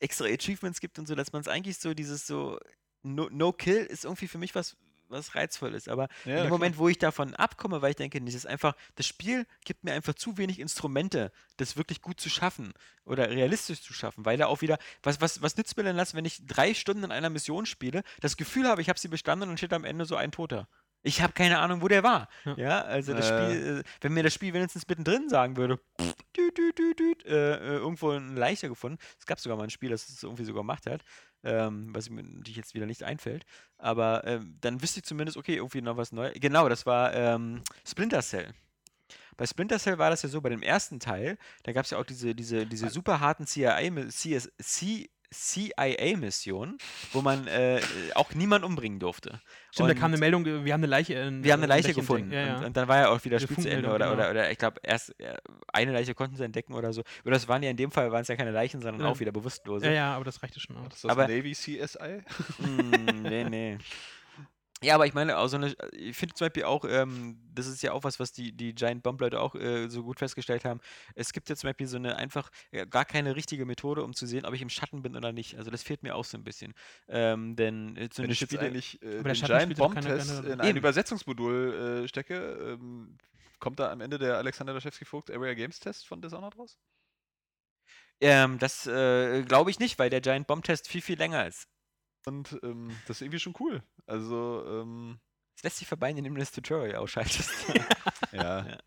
extra Achievements gibt und so, dass man es eigentlich so, dieses so, no, no Kill ist irgendwie für mich was, was reizvoll ist, aber ja, in dem klar. Moment, wo ich davon abkomme, weil ich denke, das ist einfach, das Spiel gibt mir einfach zu wenig Instrumente, das wirklich gut zu schaffen oder realistisch zu schaffen, weil da auch wieder, was, was, was nützt mir denn das, wenn ich drei Stunden in einer Mission spiele, das Gefühl habe, ich habe sie bestanden und steht am Ende so ein Toter. Ich habe keine Ahnung, wo der war. Ja. Ja, also das Äh. Spiel, äh, wenn mir das Spiel wenigstens mittendrin sagen würde, pff, düt, düt, düt, äh, äh, irgendwo eine Leiche gefunden. Es gab sogar mal ein Spiel, das es irgendwie so gemacht hat, ähm, was mir natürlich jetzt wieder nicht einfällt. Aber ähm, dann wüsste ich zumindest, okay, irgendwie noch was Neues. Genau, das war ähm, Splinter Cell. bei Splinter Cell war das ja so, bei dem ersten Teil, da gab es ja auch diese, diese, diese super harten CIA-Missionen, CIA-Mission, wo man äh, auch niemand umbringen durfte. Stimmt, da kam eine Meldung, wir haben eine Leiche. In, wir haben eine in Leiche gefunden. entdeckt. Ja, Und, ja. und dann war ja auch wieder Spiel zu Ende. Oder, genau. oder, oder ich glaube, erst äh, eine Leiche konnten sie entdecken oder so. Oder das waren ja in dem Fall waren es ja keine Leichen, sondern Ja. auch wieder bewusstlose. ja, ja, aber das reichte schon aus. Ist das Aber- Navy CSI? Mm, nee, nee. Ja, aber ich meine, auch so eine, ich finde zum Beispiel auch, ähm, das ist ja auch was, was die, die Giant Bomb Leute auch äh, so gut festgestellt haben. Es gibt ja zum Beispiel so eine einfach äh, gar keine richtige Methode, um zu sehen, ob ich im Schatten bin oder nicht. Also das fehlt mir auch so ein bisschen. Ähm, denn äh, so Wenn eine ich jetzt Spiele. eigentlich äh, der den Schatten Giant Bomb Test in ein Eben. Übersetzungsmodul äh, stecke, ähm, kommt da am Ende der Alexander Daschewski-Vogt Area Games Test von Dishonored raus? Ähm, das äh, glaube ich nicht, weil der Giant Bomb Test viel, viel länger ist. Und ähm, das ist irgendwie schon cool. Also, ähm, Es lässt sich verbeinen, indem du das Tutorial ausschaltest. ja. Ja.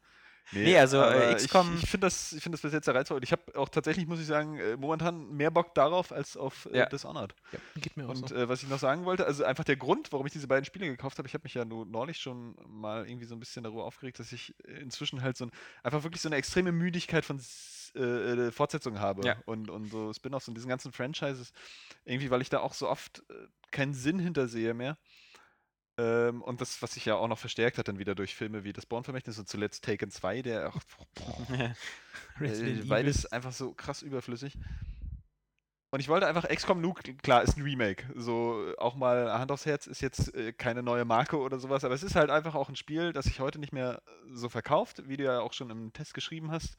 Nee, also, äh, XCOM Ich, ich finde das, ich find das bis jetzt sehr reizvoll. Und ich habe auch tatsächlich, muss ich sagen, äh, momentan mehr Bock darauf als auf äh, Ja. Dishonored. Geht mir auch Und so. äh, was ich noch sagen wollte, also einfach der Grund, warum ich diese beiden Spiele gekauft habe, ich habe mich ja nur neulich schon mal irgendwie so ein bisschen darüber aufgeregt, dass ich inzwischen halt so ein, einfach wirklich so eine extreme Müdigkeit von äh, Fortsetzungen habe Ja. und, und so Spin-offs und diesen ganzen Franchises. Irgendwie, weil ich da auch so oft äh, keinen Sinn hintersehe mehr. Ähm, und das, was sich ja auch noch verstärkt hat, dann wieder durch Filme wie das Born-Vermächtnis und zuletzt Taken 2, der auch äh, Evil. beides einfach so krass überflüssig. Und ich wollte einfach XCOM Nuke, klar, ist ein Remake. So, äh, auch mal Hand aufs Herz ist jetzt äh, keine neue Marke oder sowas, aber es ist halt einfach auch ein Spiel, das sich heute nicht mehr äh, so verkauft, wie du ja auch schon im Test geschrieben hast.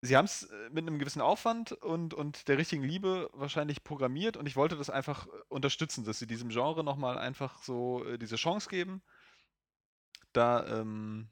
Sie haben es mit einem gewissen Aufwand und, und der richtigen Liebe wahrscheinlich programmiert und ich wollte das einfach äh, unterstützen, dass sie diesem Genre nochmal einfach so äh, diese Chance geben. Da, ähm,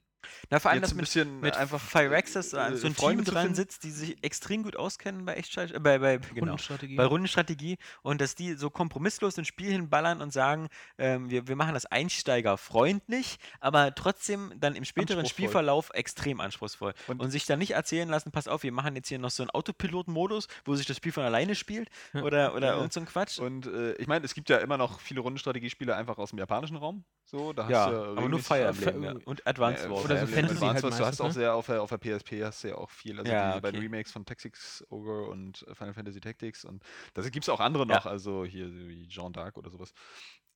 Na, vor allem, jetzt dass ein mit, mit einfach Firaxis äh, so ein Freunde Team zu dran sitzt, die sich extrem gut auskennen bei Echtscheit, äh, bei, bei, genau, Rundenstrategie. bei Rundenstrategie und dass die so kompromisslos ins Spiel hinballern und sagen, ähm, wir, wir machen das einsteigerfreundlich, aber trotzdem dann im späteren. Spielverlauf extrem anspruchsvoll. Und, Und- sich dann nicht erzählen lassen, pass auf, wir machen jetzt hier noch so einen Autopilot-Modus, wo sich das Spiel von alleine spielt oder, oder Ja. irgend so ein Quatsch. Und äh, ich meine, es gibt ja immer noch viele Rundenstrategiespiele einfach aus dem japanischen Raum. So, da hast ja, du aber nur Fire Fa- Emblem ja. und Advanced Ja, Wars. Oder so Fantasy Advanced halt Wars, Du hast auch ne? sehr auf der, auf der PSP hast du ja auch viel. Also Ja, die beiden okay. Remakes von Tactics Ogre und äh, Final Fantasy Tactics und da gibt es auch andere Ja. noch, also hier wie Jean d'Arc oder sowas.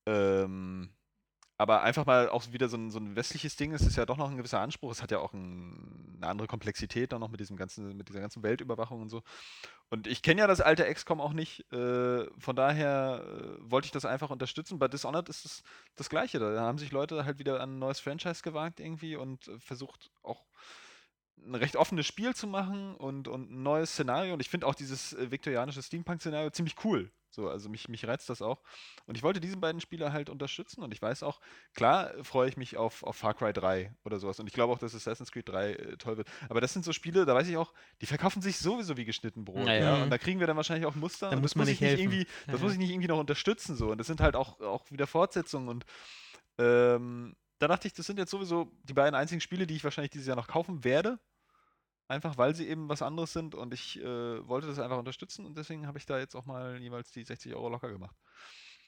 Ähm, aber einfach mal auch wieder so ein, so ein westliches Ding, es ist ja doch noch ein gewisser Anspruch, es hat ja auch ein, eine andere Komplexität dann noch mit diesem ganzen, mit dieser ganzen Weltüberwachung und so. Und ich kenne ja das alte XCOM auch nicht, äh, von daher äh, wollte ich das einfach unterstützen. Bei Dishonored ist es das Gleiche, da haben sich Leute halt wieder an ein neues Franchise gewagt irgendwie und äh, versucht auch ein recht offenes Spiel zu machen und, und ein neues Szenario. Und ich finde auch dieses äh, viktorianische Steampunk-Szenario ziemlich cool. So, also mich, mich reizt das auch. Und ich wollte diese beiden Spiele halt unterstützen. Und ich weiß auch, klar äh, freue ich mich auf, auf Far Cry 3 oder sowas. Und ich glaube auch, dass Assassin's Creed 3 äh, toll wird. Aber das sind so Spiele, da weiß ich auch, die verkaufen sich sowieso wie geschnitten Brot. Ja, Ja. Und da kriegen wir dann wahrscheinlich auch Muster. Da und muss das man ich nicht helfen. irgendwie, Ja, das ja. muss ich nicht irgendwie noch unterstützen. So. Und das sind halt auch, auch wieder Fortsetzungen. Und ähm, da dachte ich, das sind jetzt sowieso die beiden einzigen Spiele, die ich wahrscheinlich dieses Jahr noch kaufen werde. Einfach weil sie eben was anderes sind und ich äh, wollte das einfach unterstützen und deswegen habe ich da jetzt auch mal jeweils die 60 Euro locker gemacht.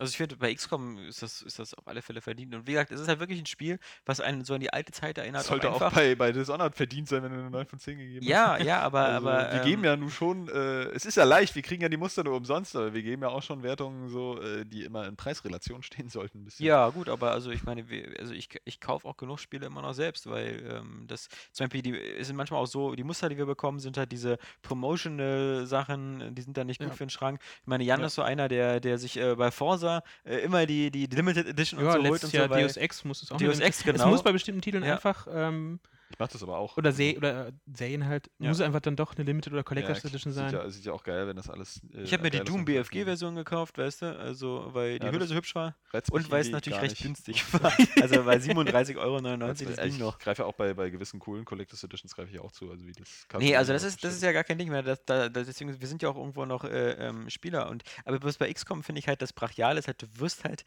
Also ich finde, bei XCOM ist das, ist das auf alle Fälle verdient. Und wie gesagt, es ist halt wirklich ein Spiel, was einen so an die alte Zeit erinnert. Das sollte auch, einfach. bei, bei Dishonored verdient sein, wenn du eine 9 von 10 gegeben Ja, hast. ja, aber, Also, aber wir ähm, geben ja nun schon, äh, es ist ja leicht, wir kriegen ja die Muster nur umsonst, aber wir geben ja auch schon Wertungen so, äh, die immer in Preisrelation stehen sollten. Ein bisschen. Ja, gut, aber also ich meine, wir, also ich, ich kaufe auch genug Spiele immer noch selbst, weil ähm, das zum Beispiel, die sind manchmal auch so, die Muster, die wir bekommen, sind halt diese Promotional-Sachen, die sind dann nicht gut Ja. für den Schrank. Ich meine, Jan Ja. ist so einer, der, der sich äh, bei Forsa äh, immer die, die Limited Edition und Ja, so holt und Jahr so, weil, Deus Ex muss es auch Deus. Ex, Es genau. muss bei bestimmten Titeln Ja. einfach, ähm, Ich mach das aber auch. oder, Also, Se oder äh, Serien halt, Ja. muss einfach dann doch eine Limited oder ja, Collectors Edition sieht sein. Ja, sieht ja auch geil, wenn das alles. Äh, ich habe mir die Doom BFG-Version gekauft, weißt du, also weil die Ja, Hülle so hübsch war und weil es natürlich recht nicht. günstig war. Also bei 37,99 Euro das Also, Ding ich noch. greife ja auch bei, bei gewissen coolen Collectors Editions greife ich auch zu, also wie das Nee, also das ist, das ist ja gar kein Ding mehr. Das, da, das, deswegen, wir sind ja auch irgendwo noch äh, ähm, Spieler. Und, aber bloß bei XCOM finde ich halt, das Brachial ist halt, du wirst halt,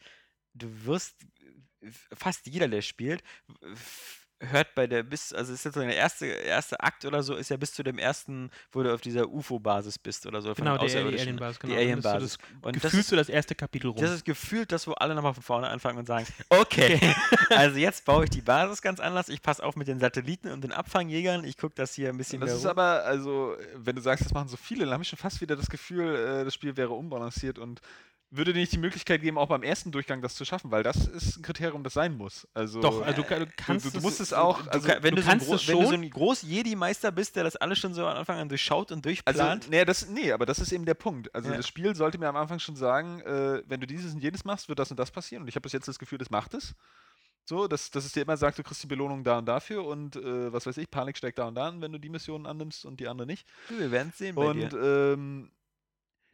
du wirst, f- fast jeder, der spielt, hört bei der bis, also ist jetzt so der erste, erste Akt oder so, ist ja bis zu dem ersten, wo du auf dieser UFO-Basis bist oder so. von Genau, Außerirdischen. Alien-Basis, genau. Die Alien-Basis. das Und das Gefühl ist, so das erste Kapitel rum. das ist gefühlt das, wo alle nochmal von vorne anfangen und sagen, okay, also jetzt baue ich die Basis ganz anders, ich passe auf mit den Satelliten und den Abfangjägern, ich gucke, dass hier ein bisschen Das mehr ist rum- aber, also, wenn du sagst, das machen so viele, dann habe ich schon fast wieder das Gefühl, äh, das Spiel wäre unbalanciert und würde dir nicht die Möglichkeit geben, auch beim ersten Durchgang das zu schaffen, weil das ist ein Kriterium, das sein muss. Also, Doch, also du, ka- du kannst du, du es- musst es auch, also, kann, wenn, du so ein kannst es wenn du so schon. ein groß Jedi-Meister bist, der das alles schon so am Anfang an durchschaut und also durchplant, nee, das, nee, aber das ist eben der Punkt. Also Ja. das Spiel sollte mir am Anfang schon sagen, äh, wenn du dieses und jenes machst, wird das und das passieren. Und ich habe bis jetzt das Gefühl, das macht es. So, dass, dass es dir immer sagt, du kriegst die Belohnung da und dafür und äh, was weiß ich, Panik steigt da und da an, wenn du die Missionen annimmst und die andere nicht. wir werden es sehen Und ähm,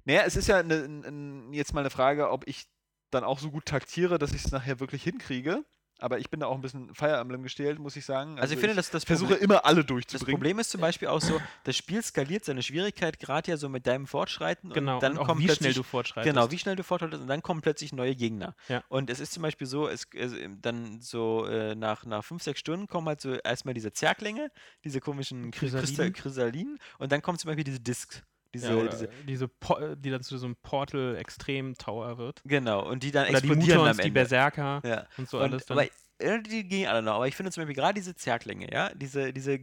naja, es ist ja ne, n- n- jetzt mal eine Frage, ob ich dann auch so gut taktiere, dass ich es nachher wirklich hinkriege. Aber ich bin da auch ein bisschen Fire Emblem gestellt, muss ich sagen. Also ich finde, dass das versuche Problem- immer alle Das durchzubringen. Problem ist zum Beispiel auch so, das Spiel skaliert seine Schwierigkeit gerade ja so mit deinem Fortschreiten genau, und dann und auch kommen wie schnell du fortschreitest. Genau, wie schnell du fortschreitest und dann kommen plötzlich neue Gegner. Ja. Und es ist zum Beispiel so, es, es dann so äh, nach, nach fünf, sechs Stunden kommen halt so erstmal diese Zerklinge, diese komischen Chrysaliden. Chrysalinen und dann kommt zum Beispiel diese Discs. Diese, ja, diese, diese, Po- die dann zu so einem Portal Extrem Tower wird. genau, und die dann Oder die explodieren Mutons, am die Ende. Berserker Ja. und so und, alles dann. aber, die gehen alle noch, aber ich finde zum Beispiel gerade diese Zerklinge, ja, diese, diese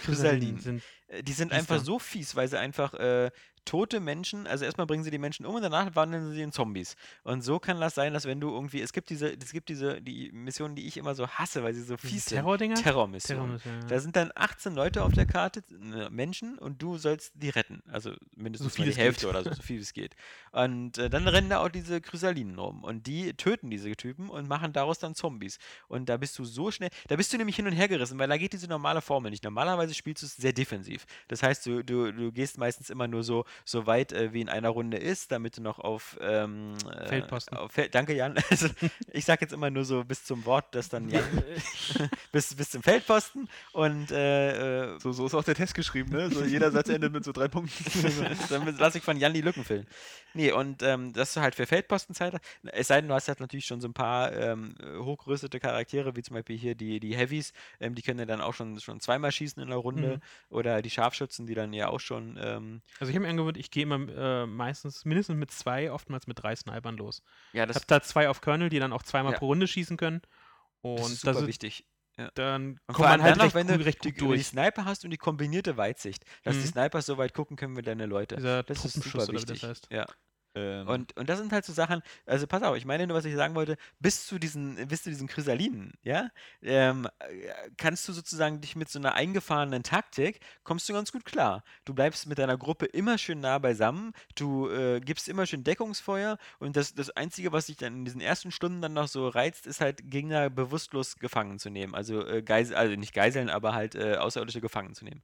sind Äh, Die sind einfach so fies, weil sie einfach äh, tote Menschen, also erstmal bringen sie die Menschen um und danach wandeln sie in Zombies. Und so kann das sein, dass wenn du irgendwie, es gibt diese, es gibt diese, die Missionen, die ich immer so hasse, weil sie so fies sind. Terrordinger? Terrormissionen. Terrormission, ja. Da sind dann 18 Leute auf der Karte, äh, Menschen, und du sollst die retten. Also mindestens viel mal es die Hälfte geht. oder so, so viel es geht. Und äh, dann rennen da auch diese Chrysalinen rum. Und die töten diese Typen und machen daraus dann Zombies. Und da bist du so schnell, da bist du nämlich hin und her gerissen, weil da geht diese normale Formel nicht. Normalerweise spielst du es sehr defensiv. Das heißt, du, du, du gehst meistens immer nur so, so weit, äh, wie in einer Runde ist, damit du noch auf ähm, äh, Feldposten. Auf Fel danke, Jan. Also, ich sag jetzt immer nur so bis zum Wort, das dann Jan bis, bis zum Feldposten und äh, äh, So, so ist auch der Test geschrieben, ne? So jeder Satz endet mit so drei Punkten. dann lasse ich von Jan die Lücken füllen. Nee, und ähm, dass du halt für Feldpostenzeit hast, es sei denn, du hast halt natürlich schon so ein paar ähm, hochgerüstete Charaktere, wie zum Beispiel hier die, die Heavies, ähm, die können ja dann auch schon, schon zweimal schießen in der Runde Mhm. oder die Scharfschützen, die dann ja auch schon ähm, Also ich habe mir angewöhnt, ich gehe immer äh, meistens mindestens mit zwei, oftmals mit drei Snipern los. ja, Ich das, habe da zwei auf Colonel, die dann auch zweimal Ja. pro Runde schießen können. Und das ist super sind- wichtig. dann Und kommt man halt dann noch, recht, wenn du recht die, gut die durch. Sniper hast und die kombinierte Weitsicht, dass die Mhm. Snipers so weit gucken können wie deine Leute. Dieser Das ist super wie das wichtig. heißt. Ja. Ähm, Und, und das sind halt so Sachen, also pass auf, ich meine nur, was ich sagen wollte, bis zu diesen, bis zu diesen Chrysalinen, ja, ähm, äh, kannst du sozusagen dich mit so einer eingefahrenen Taktik, kommst du ganz gut klar. Du bleibst mit deiner Gruppe immer schön nah beisammen, du äh, gibst immer schön Deckungsfeuer und das, das Einzige, was dich dann in diesen ersten Stunden dann noch so reizt, ist halt Gegner bewusstlos gefangen zu nehmen. Also, äh, Geisel, also nicht Geiseln, aber halt äh, Außerirdische gefangen zu nehmen.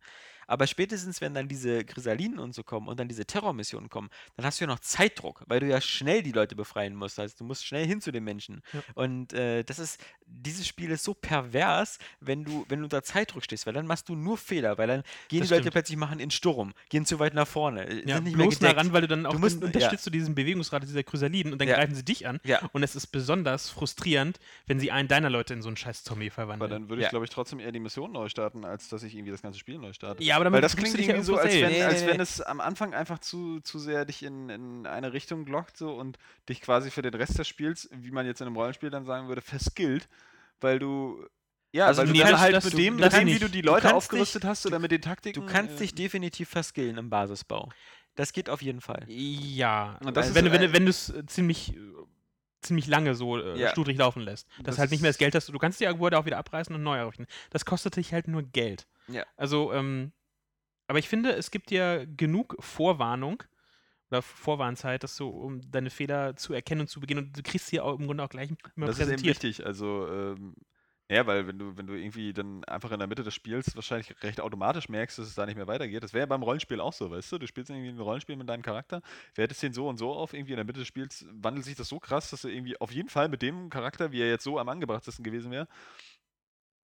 Aber spätestens, wenn dann diese Chrysalinen und so kommen und dann diese Terrormissionen kommen, dann hast du ja noch Zeitdruck, weil du ja schnell die Leute befreien musst. Also du musst schnell hin zu den Menschen. Ja. Und äh, das ist, dieses Spiel ist so pervers, wenn du, wenn du unter Zeitdruck stehst, weil dann machst du nur Fehler, weil dann gehen Das die Leute stimmt. plötzlich machen in Sturm, gehen zu weit nach vorne, äh, Ja, sind nicht mehr bloß nah gedeckt. ran, weil du dann auch Du musst- dann unterstützt du diesen Bewegungsrad dieser Chrysaliden und dann Ja. greifen sie dich an. Ja. Und es ist besonders frustrierend, wenn sie einen deiner Leute in so einen scheiß Zombie aber verwandeln. dann würde ich, Ja. glaube ich, trotzdem eher die Mission neu starten, als dass ich irgendwie das ganze Spiel neu starte. ja, aber damit Weil das klingt du irgendwie so, als wenn. Nee, als nee, wenn nee. es am Anfang einfach zu, zu sehr dich in, in eine Richtung lockt so und dich quasi für den Rest des Spiels, wie man jetzt in einem Rollenspiel dann sagen würde, verskillt, weil du ja, Also weil du du kannst halt mit du- dem, mit dem wie du die Du Leute kannst aufgerüstet dich- hast oder mit den Taktiken. Du kannst äh, dich definitiv verskillen im Basisbau. Das geht auf jeden Fall. Ja, Und das wenn, du- wenn, du- wenn du es äh, ziemlich, äh, ziemlich lange so äh, Ja. studrig laufen lässt. Dass Das halt nicht mehr das Geld hast. Du kannst die Gebäude auch wieder abreißen und neu errichten. Das kostet dich halt nur Geld. Ja. Also, ähm, aber ich finde, es gibt ja genug Vorwarnung oder Vorwarnzeit, dass du, um deine Fehler zu erkennen und zu beginnen, und du kriegst sie auch im Grunde auch gleich immer Das ist eben präsentiert. wichtig. Also, ähm, ja, weil wenn du, wenn du irgendwie dann einfach in der Mitte des Spiels wahrscheinlich recht automatisch merkst, dass es da nicht mehr weitergeht, das wäre ja beim Rollenspiel auch so, weißt du? Du spielst irgendwie ein Rollenspiel mit deinem Charakter, wertest den so und so auf, irgendwie in der Mitte des Spiels wandelt sich das so krass, dass du irgendwie auf jeden Fall mit dem Charakter, wie er jetzt so am angebrachtesten gewesen wäre,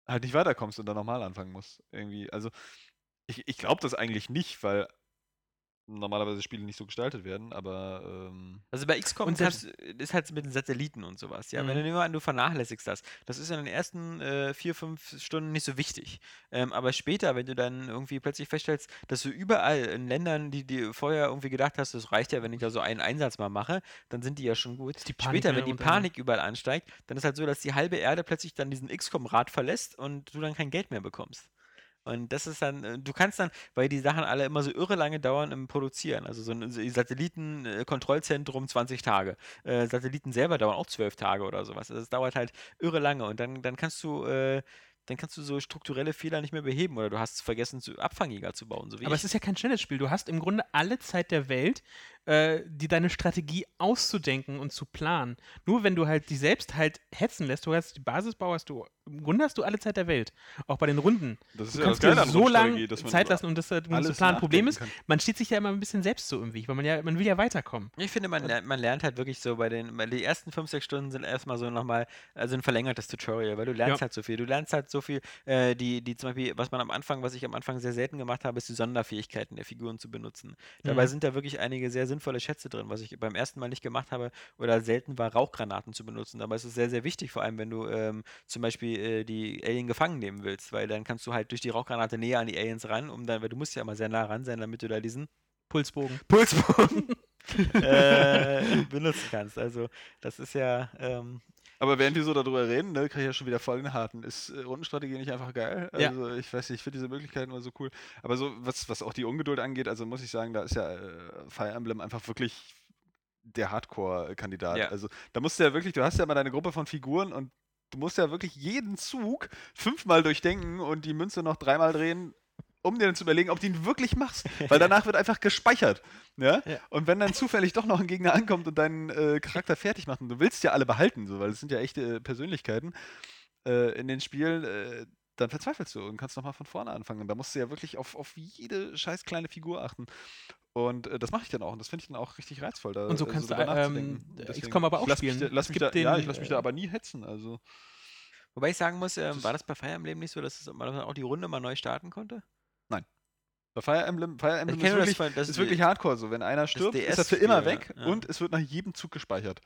halt nicht weiterkommst und dann nochmal anfangen musst. Irgendwie. Also, ich, ich glaube das eigentlich nicht, weil normalerweise Spiele nicht so gestaltet werden, aber ähm, Also bei XCOM Und kannst, ist halt mit den Satelliten und sowas. Ja, wenn du Mhm. wir an, du vernachlässigst das. Das ist in den ersten äh, vier, fünf Stunden nicht so wichtig. Ähm, aber später, wenn du dann irgendwie plötzlich feststellst, dass du überall in Ländern, die dir vorher irgendwie gedacht hast, das reicht ja, wenn ich da so einen Einsatz mal mache, dann sind die ja schon gut. Später, wenn die ne? Panik überall ansteigt, dann ist halt so, dass die halbe Erde plötzlich dann diesen XCOM-Rad verlässt und du dann kein Geld mehr bekommst. Und das ist dann, äh, du kannst dann, weil die Sachen alle immer so irre lange dauern im Produzieren. Also so ein Satellitenkontrollzentrum 20 Tage. Äh, Satelliten selber dauern auch 12 Tage oder sowas. Also es dauert halt irre lange und dann, dann kannst du, äh, dann kannst du so strukturelle Fehler nicht mehr beheben oder du hast vergessen, zu Abfangjäger zu bauen, so Aber ich. es ist ja kein Challenge-Spiel. Du hast im Grunde alle Zeit der Welt, äh, die deine Strategie auszudenken und zu planen. Nur wenn du halt die selbst halt hetzen lässt, du hast die Basisbau, hast du, im Grunde hast du alle Zeit der Welt. Auch bei den Runden. das ist Du ja kannst das dir so lange Zeit lassen, um das halt, um zu alles planen. Problem ist, kann. man steht sich ja immer ein bisschen selbst so im Weg, weil man ja, man will ja weiterkommen. Ich finde, man lernt, man lernt halt wirklich so bei den, weil die ersten 5, 6 Stunden sind erstmal so nochmal, also ein verlängertes Tutorial, weil du lernst Ja. halt so viel. Du lernst halt so viel, äh, die, die zum Beispiel, was man am Anfang, was ich am Anfang sehr selten gemacht habe, ist die Sonderfähigkeiten der Figuren zu benutzen. Dabei Mhm. sind da wirklich einige sehr sinnvolle Schätze drin, was ich beim ersten Mal nicht gemacht habe oder selten war, Rauchgranaten zu benutzen. Dabei ist es sehr, sehr wichtig, vor allem wenn du ähm, zum Beispiel äh, die Alien gefangen nehmen willst, weil dann kannst du halt durch die Rauchgranate näher an die Aliens ran, um dann, weil du musst ja immer sehr nah ran sein, damit du da diesen Pulsbogen. Pulsbogen äh, benutzen kannst. Also das ist ja, ähm, Aber während wir so darüber reden, ne, kann ich ja schon wieder folgende harten. Ist äh, Rundenstrategie nicht einfach geil? Ja. Also ich weiß nicht, ich finde diese Möglichkeiten immer so cool. Aber so, was, was auch die Ungeduld angeht, also muss ich sagen, da ist ja äh, Fire Emblem einfach wirklich der Hardcore-Kandidat. Ja. Also da musst du ja wirklich, du hast ja mal deine Gruppe von Figuren und du musst ja wirklich jeden Zug fünfmal durchdenken und die Münze noch dreimal drehen, um dir dann zu überlegen, ob du ihn wirklich machst. Weil danach wird einfach gespeichert. Ja? Ja. Und wenn dann zufällig doch noch ein Gegner ankommt und deinen äh, Charakter fertig macht, und du willst ja alle behalten, so, weil es sind ja echte äh, Persönlichkeiten äh, in den Spielen, äh, dann verzweifelst du und kannst nochmal von vorne anfangen. Und da musst du ja wirklich auf, auf jede scheiß kleine Figur achten. Und äh, das mache ich dann auch. Und das finde ich dann auch richtig reizvoll. Da, Und so kannst du, drüber ähm, äh, deswegen- XCOM aber auch lass mich, spielen. da- lass mich da, ja, den, ich lasse mich da aber nie hetzen. Also wobei ich sagen muss, ähm, Das war das bei Fire Emblem nicht so, dass es, man auch die Runde mal neu starten konnte? Bei Fire Emblem, Fire Emblem ist das wirklich, von- das ist wirklich hardcore. So, wenn einer stirbt, ist er für immer weg ja. und es wird nach jedem Zug gespeichert.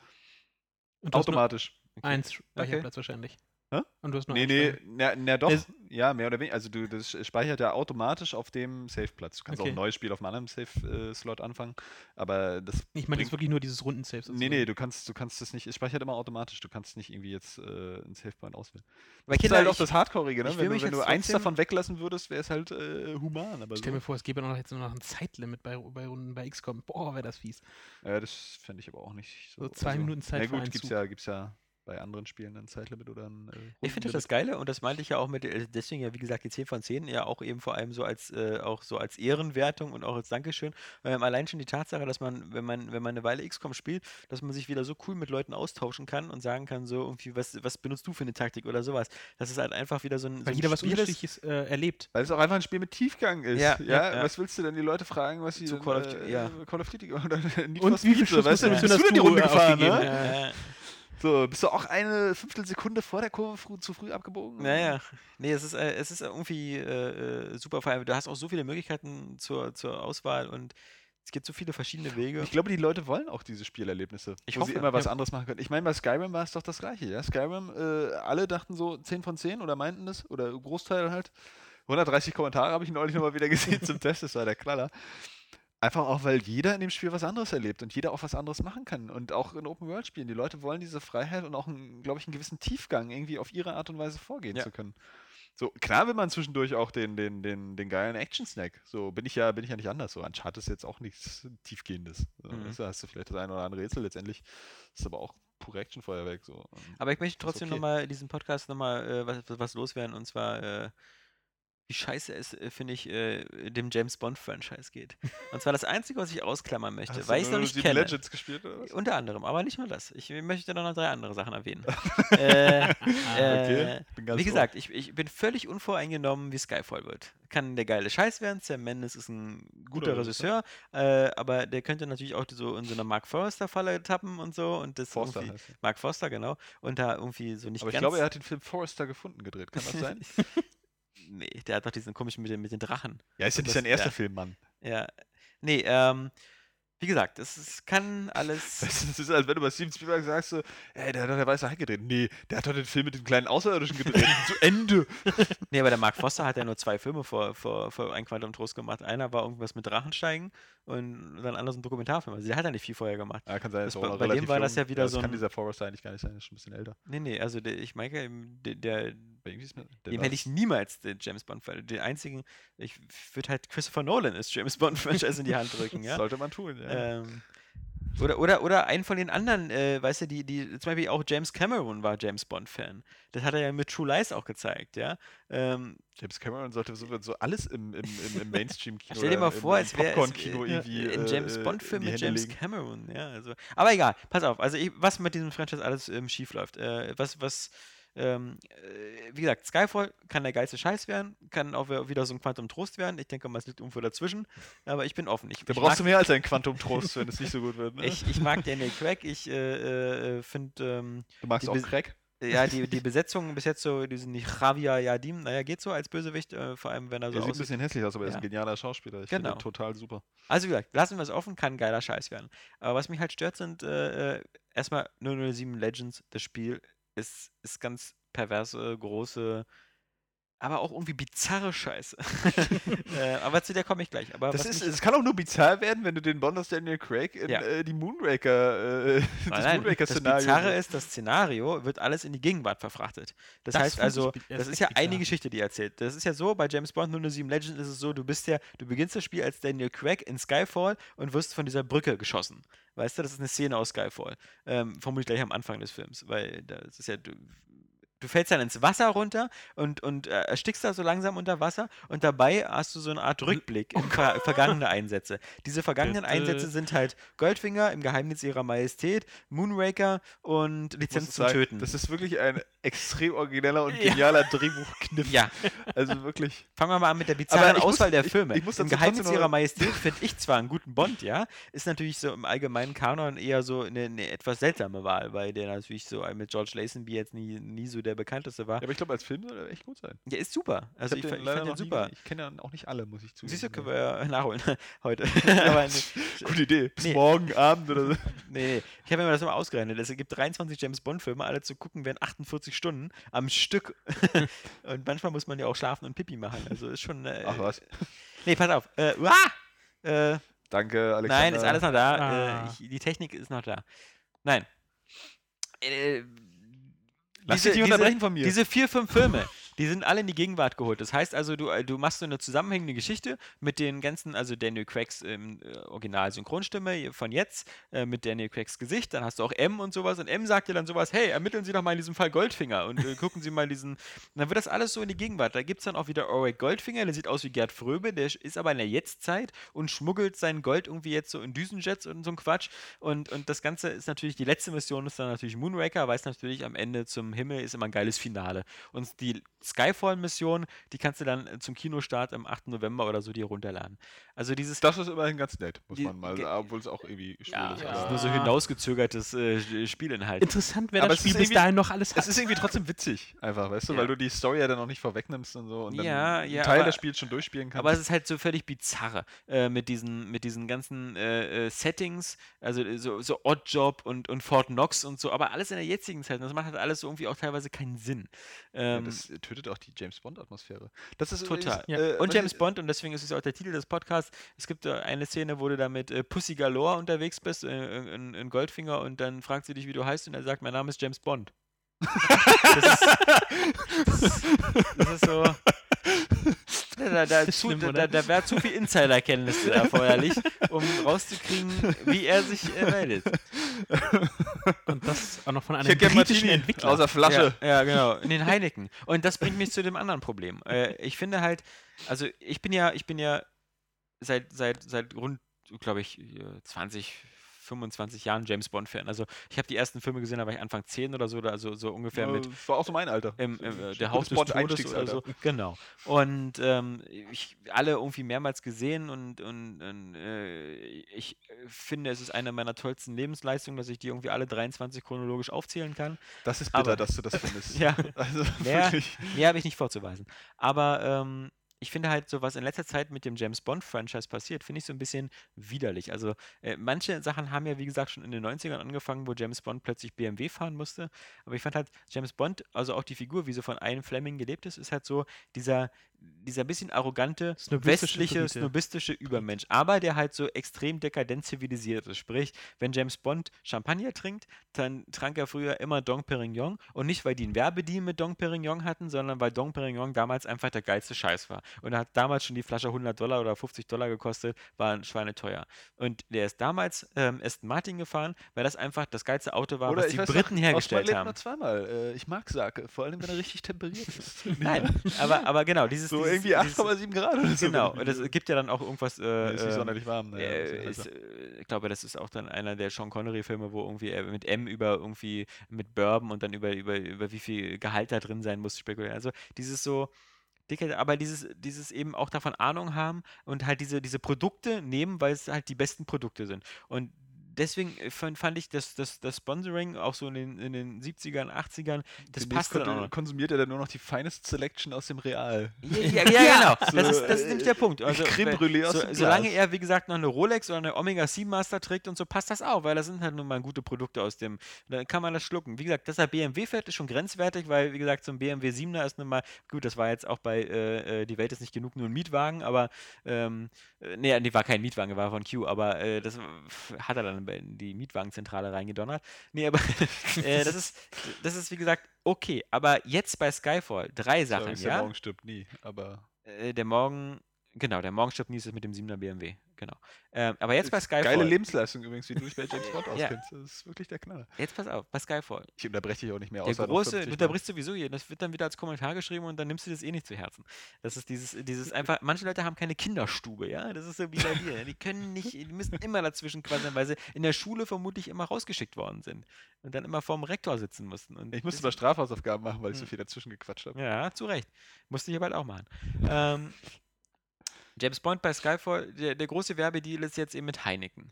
Und Automatisch. Eins Speicherplatz Okay. wahrscheinlich. Hä? Und du hast nur Nee, einen nee, na, na doch, Es- ja, mehr oder weniger. Also du, das speichert ja automatisch auf dem Safe-Platz. Du kannst auch Okay. ein neues Spiel auf einem anderen Safe-Slot anfangen, aber das Ich meine bringt- jetzt wirklich nur dieses Rundensafe. Nee, nee, du kannst, du kannst das nicht, es speichert immer automatisch, du kannst nicht irgendwie jetzt äh, einen Safe-Point auswählen. Weil Das ist Kinder, halt auch ich- das Hardcore-ige, ne? Wenn, du, wenn du eins davon weglassen würdest, wäre es halt äh, human, aber Stell so. mir vor, es gäbe noch jetzt nur noch ein Zeitlimit bei, bei Runden bei XCOM. Boah, wäre das fies. Ja, das fände ich aber auch nicht so. So zwei Minuten Zeit Na für gut, einen gibt's Zug. ja, gibt's ja bei anderen Spielen ein Zeitlimit oder ein äh, Ich finde das das. Geile und das meinte ich ja auch mit, äh, deswegen ja wie gesagt die 10 von 10, ja auch eben vor allem so als äh, auch so als Ehrenwertung und auch als Dankeschön. Ähm, allein schon die Tatsache, dass man, wenn man, wenn man eine Weile XCOM spielt, dass man sich wieder so cool mit Leuten austauschen kann und sagen kann, so irgendwie, was, was benutzt du für eine Taktik oder sowas. Das ist halt einfach wieder so ein, so Weil ein jeder was Spiel ist- Unterschiedliches äh, erlebt. Weil es auch einfach ein Spiel mit Tiefgang ist. Ja, Ja, ja. Was willst du denn die Leute fragen, was sie Zu denn, Call of Duty- äh, ja. Call of Duty oder Need Und wie viel so, Schuss weißt du, bist hast du denn die du, Runde äh, gefahren, ausgegeben? ne? So, bist du auch eine Fünftelsekunde vor der Kurve früh, zu früh abgebogen? Naja, nee, es ist, äh, es ist irgendwie äh, äh, super, vor allem, du hast auch so viele Möglichkeiten zur, zur Auswahl und es gibt so viele verschiedene Wege. Ich glaube, die Leute wollen auch diese Spielerlebnisse, Ich wo sie hoffe, immer was ja. anderes machen können. Ich meine, bei Skyrim war es doch das Gleiche, ja? Skyrim, äh, alle dachten so 10 von 10 oder meinten das, oder Großteil halt. 130 Kommentare habe ich neulich nochmal wieder gesehen zum Test, das war der Knaller. Einfach auch, weil jeder in dem Spiel was anderes erlebt und jeder auch was anderes machen kann. Und auch in Open-World-Spielen. Die Leute wollen diese Freiheit und auch, glaube ich, einen gewissen Tiefgang irgendwie auf ihre Art und Weise vorgehen Ja. zu können. So, klar will man zwischendurch auch den, den, den, den geilen Action-Snack. So bin ich ja, bin ich ja nicht anders. So, Uncharted ist jetzt auch nichts Tiefgehendes. So, Mhm. hast du vielleicht das eine oder andere Rätsel letztendlich. ist aber auch pure Actionfeuerwerk. So. Und Aber ich möchte Das trotzdem okay. nochmal diesen Podcast nochmal äh, was, was loswerden und zwar, äh, wie scheiße es, äh, finde ich, äh, dem James Bond-Franchise geht. Und zwar das Einzige, was ich ausklammern möchte, Hast weil du ich es noch nicht kenne. Legends gespielt oder was? Unter anderem, aber nicht nur das. Ich möchte noch drei andere Sachen erwähnen. äh, äh, bin ganz wie gesagt, ich, ich bin völlig unvoreingenommen, wie Skyfall wird. Kann der geile Scheiß werden. Sam Mendes ist ein guter Guter Regisseur, äh, aber der könnte natürlich auch so in so einer Mark Forrester-Falle tappen und so. Und das Forster heißt. Mark Forster, genau. Und da irgendwie so nicht Aber ich ganz. glaube, er hat den Film Forrester gefunden gedreht. Kann das sein? nee, der hat doch diesen komischen mit den, mit den Drachen. ja, ist ja nicht sein erster. Film, Mann. Ja. Nee, ähm, wie gesagt, es ist, kann alles. Das ist, das ist, als wenn du bei Steven Spielberg sagst, so, ey, der hat doch der weiße Hai gedreht. Nee, der hat doch den Film mit den kleinen Außerirdischen gedreht. Zu Ende. Nee, aber der Mark Foster hat ja nur zwei Filme vor, vor, vor ein Quantum Trost gemacht. Einer war irgendwas mit Drachensteigen und dann anders ein Dokumentarfilm. Also der hat ja nicht viel vorher gemacht. Ja, kann sein, Das ist bei- auch noch bei dem war das ja wieder das so kann ein- dieser Forrester eigentlich gar nicht sein, der ist schon ein bisschen älter. Nee, nee, also der, ich meine, der, der, Bei dem war- hätte ich niemals den James Bond, den einzigen, ich würde halt Christopher Nolan als James Bond Franchise in die Hand drücken, ja. Sollte man tun, ja. Ähm, oder, oder, oder einen von den anderen, äh, weißt du, die, die, zum Beispiel auch James Cameron war James Bond-Fan. Das hat er ja mit True Lies auch gezeigt, ja. Ähm, James Cameron sollte so, so alles im, im, im, im Mainstream-Kino stell dir mal vor, es wäre äh, ein James Bond-Film mit James legen. Cameron, ja. Also, aber egal, pass auf, also ich, was mit diesem Franchise alles ähm, schief läuft. Äh, was, was, ähm, äh, wie gesagt, Skyfall kann der geilste Scheiß werden, kann auch wi- wieder so ein Quantum Trost werden. Ich denke mal, es liegt irgendwo dazwischen, aber ich bin offen. Ich, Da ich brauchst du mehr als ein Quantum-Trost, wenn es nicht so gut wird. Ne? Ich, ich mag Daniel Craig, ich äh, äh, finde, ähm, du magst auch Crack? ja, die, die Besetzung bis jetzt so, die sind nicht Javier Yadim, naja, geht so als Bösewicht, äh, vor allem wenn er so Er sieht ein aussieht. bisschen hässlich aus, aber er ist ein Ja. genialer Schauspieler. Ich finde Genau. ihn total super. Also wie gesagt, lassen wir es offen, kann ein geiler Scheiß werden. Aber was mich halt stört, sind äh, äh, erstmal 007 Legends, das Spiel ist, ist ganz perverse, große, aber auch irgendwie bizarre Scheiße. äh, aber zu der komme ich gleich. Aber Das ist, es kann auch nur bizarr werden, wenn du den Bond aus Daniel Craig in Ja. äh, die Moonraker, äh, Nein, das nein, das Moonraker-Szenario. Bizarre ist, das Szenario wird alles in die Gegenwart verfrachtet. Das, Das heißt also, das ist ja echt eine bizarr. Geschichte, die erzählt. Das ist ja so, bei James Bond 007 Legend ist es so, du bist ja, du beginnst das Spiel als Daniel Craig in Skyfall und wirst von dieser Brücke geschossen. Weißt du, das ist eine Szene aus Skyfall. Ähm, vermutlich gleich am Anfang des Films, weil das ist ja, du, du fällst dann ins Wasser runter und, und äh, erstickst da so langsam unter Wasser und dabei hast du so eine Art Rückblick in ver vergangene Einsätze. Diese vergangenen Bitte. Einsätze sind halt Goldfinger im Geheimnis ihrer Majestät, Moonraker und Ich Lizenz zum sagen, Töten. Das ist wirklich ein extrem origineller und Ja. genialer Drehbuchkniff. ja, Also wirklich. fangen wir mal an mit der bizarren ich muss- Auswahl der ich- Filme. ich muss Im Geheimnis ihrer Majestät finde ich zwar einen guten Bond, ja, ist natürlich so im allgemeinen Kanon eher so eine, eine etwas seltsame Wahl, weil der natürlich so mit George Lazenby jetzt nie, nie so der bekannteste war. Ja, aber ich glaube, als Film soll er echt gut sein. Der ist super. Also ich, fa- den ich fand den nie super. gesehen. Ich kenne ja auch nicht alle, muss ich zugeben. Siehst du, können wir ja nachholen heute. Ja, Aber nee, Gute Idee. Bis Nee. morgen Abend oder so. nee, nee. Ich habe mir das immer ausgerechnet. Es gibt 23 James Bond-Filme, alle zu gucken wären 48 Stunden am Stück. und manchmal muss man ja auch schlafen und Pipi machen. Also ist schon. Äh, Ach was. Nee, pass auf. Äh, uah! äh, Danke, Alexander. nein, ist alles noch da. Ah. Äh, ich, die Technik ist noch da. Nein. Lass diese- dich nicht diese- unterbrechen von mir. Diese vier, fünf Filme, die sind alle in die Gegenwart geholt. Das heißt also, du, äh, du machst so eine zusammenhängende Geschichte mit den ganzen, also Daniel Craigs ähm, äh, Original-Synchronstimme von jetzt, äh, mit Daniel Craigs Gesicht. Dann hast du auch M und sowas. Und M sagt dir dann sowas, hey, ermitteln Sie doch mal in diesem Fall Goldfinger und äh, gucken Sie mal diesen. Dann wird das alles so in die Gegenwart. Da gibt es dann auch wieder Ulrich Goldfinger, der sieht aus wie Gerd Fröbe, der ist aber in der Jetztzeit und schmuggelt sein Gold irgendwie jetzt so in Düsenjets und so ein Quatsch. Und, und das Ganze ist natürlich, die letzte Mission ist dann natürlich Moonraker, weiß natürlich am Ende zum Himmel ist immer ein geiles Finale. Und die Skyfall-Mission, die kannst du dann äh, zum Kinostart am 8. November oder so dir runterladen. Also dieses. das ist immerhin ganz nett, muss Die- man mal ge- sagen, obwohl es auch irgendwie schwul ja, ist. das aber- ist nur so hinausgezögertes äh, Spielinhalt. Interessant, wer Aber das es Spiel ist bis dahin noch alles hat. Es ist irgendwie trotzdem witzig, einfach, weißt du, Ja. weil du die Story ja dann auch nicht vorwegnimmst und so und dann Ja, einen ja, Teil aber- des Spiels schon durchspielen kannst. Aber es ist halt so völlig bizarre äh, mit, diesen, mit diesen ganzen äh, äh, Settings, also äh, so, so Oddjob und, und Fort Knox und so, aber alles in der jetzigen Zeit. Und das macht halt alles so irgendwie auch teilweise keinen Sinn. ja, Ähm, das tötet auch die James Bond-Atmosphäre. Das ist Total. übrigens, äh, und James ich- Bond, und deswegen ist es auch der Titel des Podcasts, es gibt äh, eine Szene, wo du da mit äh, Pussy Galore unterwegs bist, äh, in, in Goldfinger, und dann fragt sie dich, wie du heißt, und er sagt, mein Name ist James Bond. das, ist, das ist so... Da, da, zu, schlimm, da, da, wäre zu viel Insiderkenntnis erforderlich, um rauszukriegen, wie er sich äh, meldet. Und das auch noch von einem britischen Martini Entwickler. aus der Flasche. Ja, ja, genau. In den Heineken. Und das bringt mich zu dem anderen Problem. Äh, ich finde halt, also ich bin ja, ich bin ja seit, seit, seit rund, glaube ich, äh, 20, 25 Jahren James Bond-Fan. Also ich habe die ersten Filme gesehen, da war ich Anfang 10 oder so, also so ungefähr Ja, mit war auch so mein Alter. im, im, äh, der Haus des Todes oder so. Genau. Und ähm, ich alle irgendwie mehrmals gesehen und, und, und äh, ich äh, finde, es ist eine meiner tollsten Lebensleistungen, dass ich die irgendwie alle 23 chronologisch aufzählen kann. Das ist bitter, Aber- dass du das findest. Ja. Also Mehr, mehr habe ich nicht vorzuweisen. Aber ähm, ich finde halt so, was in letzter Zeit mit dem James Bond-Franchise passiert, finde ich so ein bisschen widerlich. Also äh, manche Sachen haben ja, wie gesagt, schon in den 90ern angefangen, wo James Bond plötzlich BMW fahren musste. Aber ich fand halt, James Bond, also auch die Figur, wie so von Ian Fleming gelebt ist, ist halt so dieser, dieser bisschen arrogante, westliche, Elite. snobistische Übermensch. Aber der halt so extrem dekadent zivilisiert ist. Sprich, wenn James Bond Champagner trinkt, dann trank er früher immer Dom Perignon. Und nicht, weil die einen Werbedeal mit Dom Perignon hatten, sondern weil Dom Perignon damals einfach der geilste Scheiß war. Und er hat damals schon die Flasche 100 Dollar oder 50 Dollar gekostet, war schweineteuer. Und der ist damals ähm, Aston Martin gefahren, weil das einfach das geilste Auto war, was die Briten noch, hergestellt haben. nur zweimal. Äh, ich mag Sake, vor allem wenn er richtig temperiert ist. Nein, aber, aber genau, dieses. So dieses, irgendwie dieses, 8,7 Grad oder so. Genau, und es gibt ja dann auch irgendwas. Ja, Äh, ist nicht ähm, sonderlich warm. Naja, äh, ist, äh, ich glaube, das ist auch dann einer der Sean Connery-Filme, wo irgendwie er mit M über irgendwie mit Bourbon und dann über, über, über wie viel Gehalt da drin sein muss spekulieren. Also dieses so. Dicke, aber dieses, dieses eben auch davon Ahnung haben und halt diese, diese Produkte nehmen, weil es halt die besten Produkte sind. Und deswegen äh, fand, ich das, das, das Sponsoring auch so in den, in den 70ern, 80ern, das Demnächst passt dann auch noch. konsumiert er dann nur noch die finest Selection aus dem Real. Ja, ja, ja, genau. So, Das ist, das ist äh, nämlich der Punkt. Also, Creme Brûlée aus so, dem solange er, wie gesagt, noch eine Rolex oder eine Omega Seamaster trägt und so, passt das auch, weil das sind halt nun mal gute Produkte aus dem. Dann kann man das schlucken. Wie gesagt, dass er BMW fährt, ist schon grenzwertig, weil, wie gesagt, so ein BMW 7er ist nun mal, gut, das war jetzt auch bei äh, äh, Die Welt ist nicht genug, nur ein Mietwagen, aber, ähm, äh, nee, nee, war kein Mietwagen, war von Q, aber äh, das hat er dann in die Mietwagenzentrale reingedonnert. Nee, aber äh, das ist, das ist, wie gesagt, okay. Aber jetzt bei Skyfall, drei Sachen, ist der ja? Morgen stirbt nie, aber Äh, der Morgen, genau, der Morgen stirbt nie ist es mit dem 7er BMW, genau. Ähm, aber jetzt bei Skyfall. geile Lebensleistung übrigens, wie du dich bei James Bond Ja. auskennst. Das ist wirklich der Knaller. Jetzt pass auf, bei Skyfall. Ich unterbreche dich auch nicht mehr. Der außer noch große, 50 du unterbrichst sowieso hier, das wird dann wieder als Kommentar geschrieben und dann nimmst du das eh nicht zu Herzen. Das ist dieses, dieses einfach, manche Leute haben keine Kinderstube, ja, das ist so wie bei dir. Die können nicht, die müssen immer dazwischen quasseln, weil sie in der Schule vermutlich immer rausgeschickt worden sind und dann immer vorm Rektor sitzen mussten. Und Ich musste mal Strafhausaufgaben machen, weil ich so Hm. viel dazwischen gequatscht habe. Ja, zu Recht. Musste ich ja bald auch machen. Ähm, James Bond bei Skyfall, der, der große Werbedeal ist jetzt eben mit Heineken.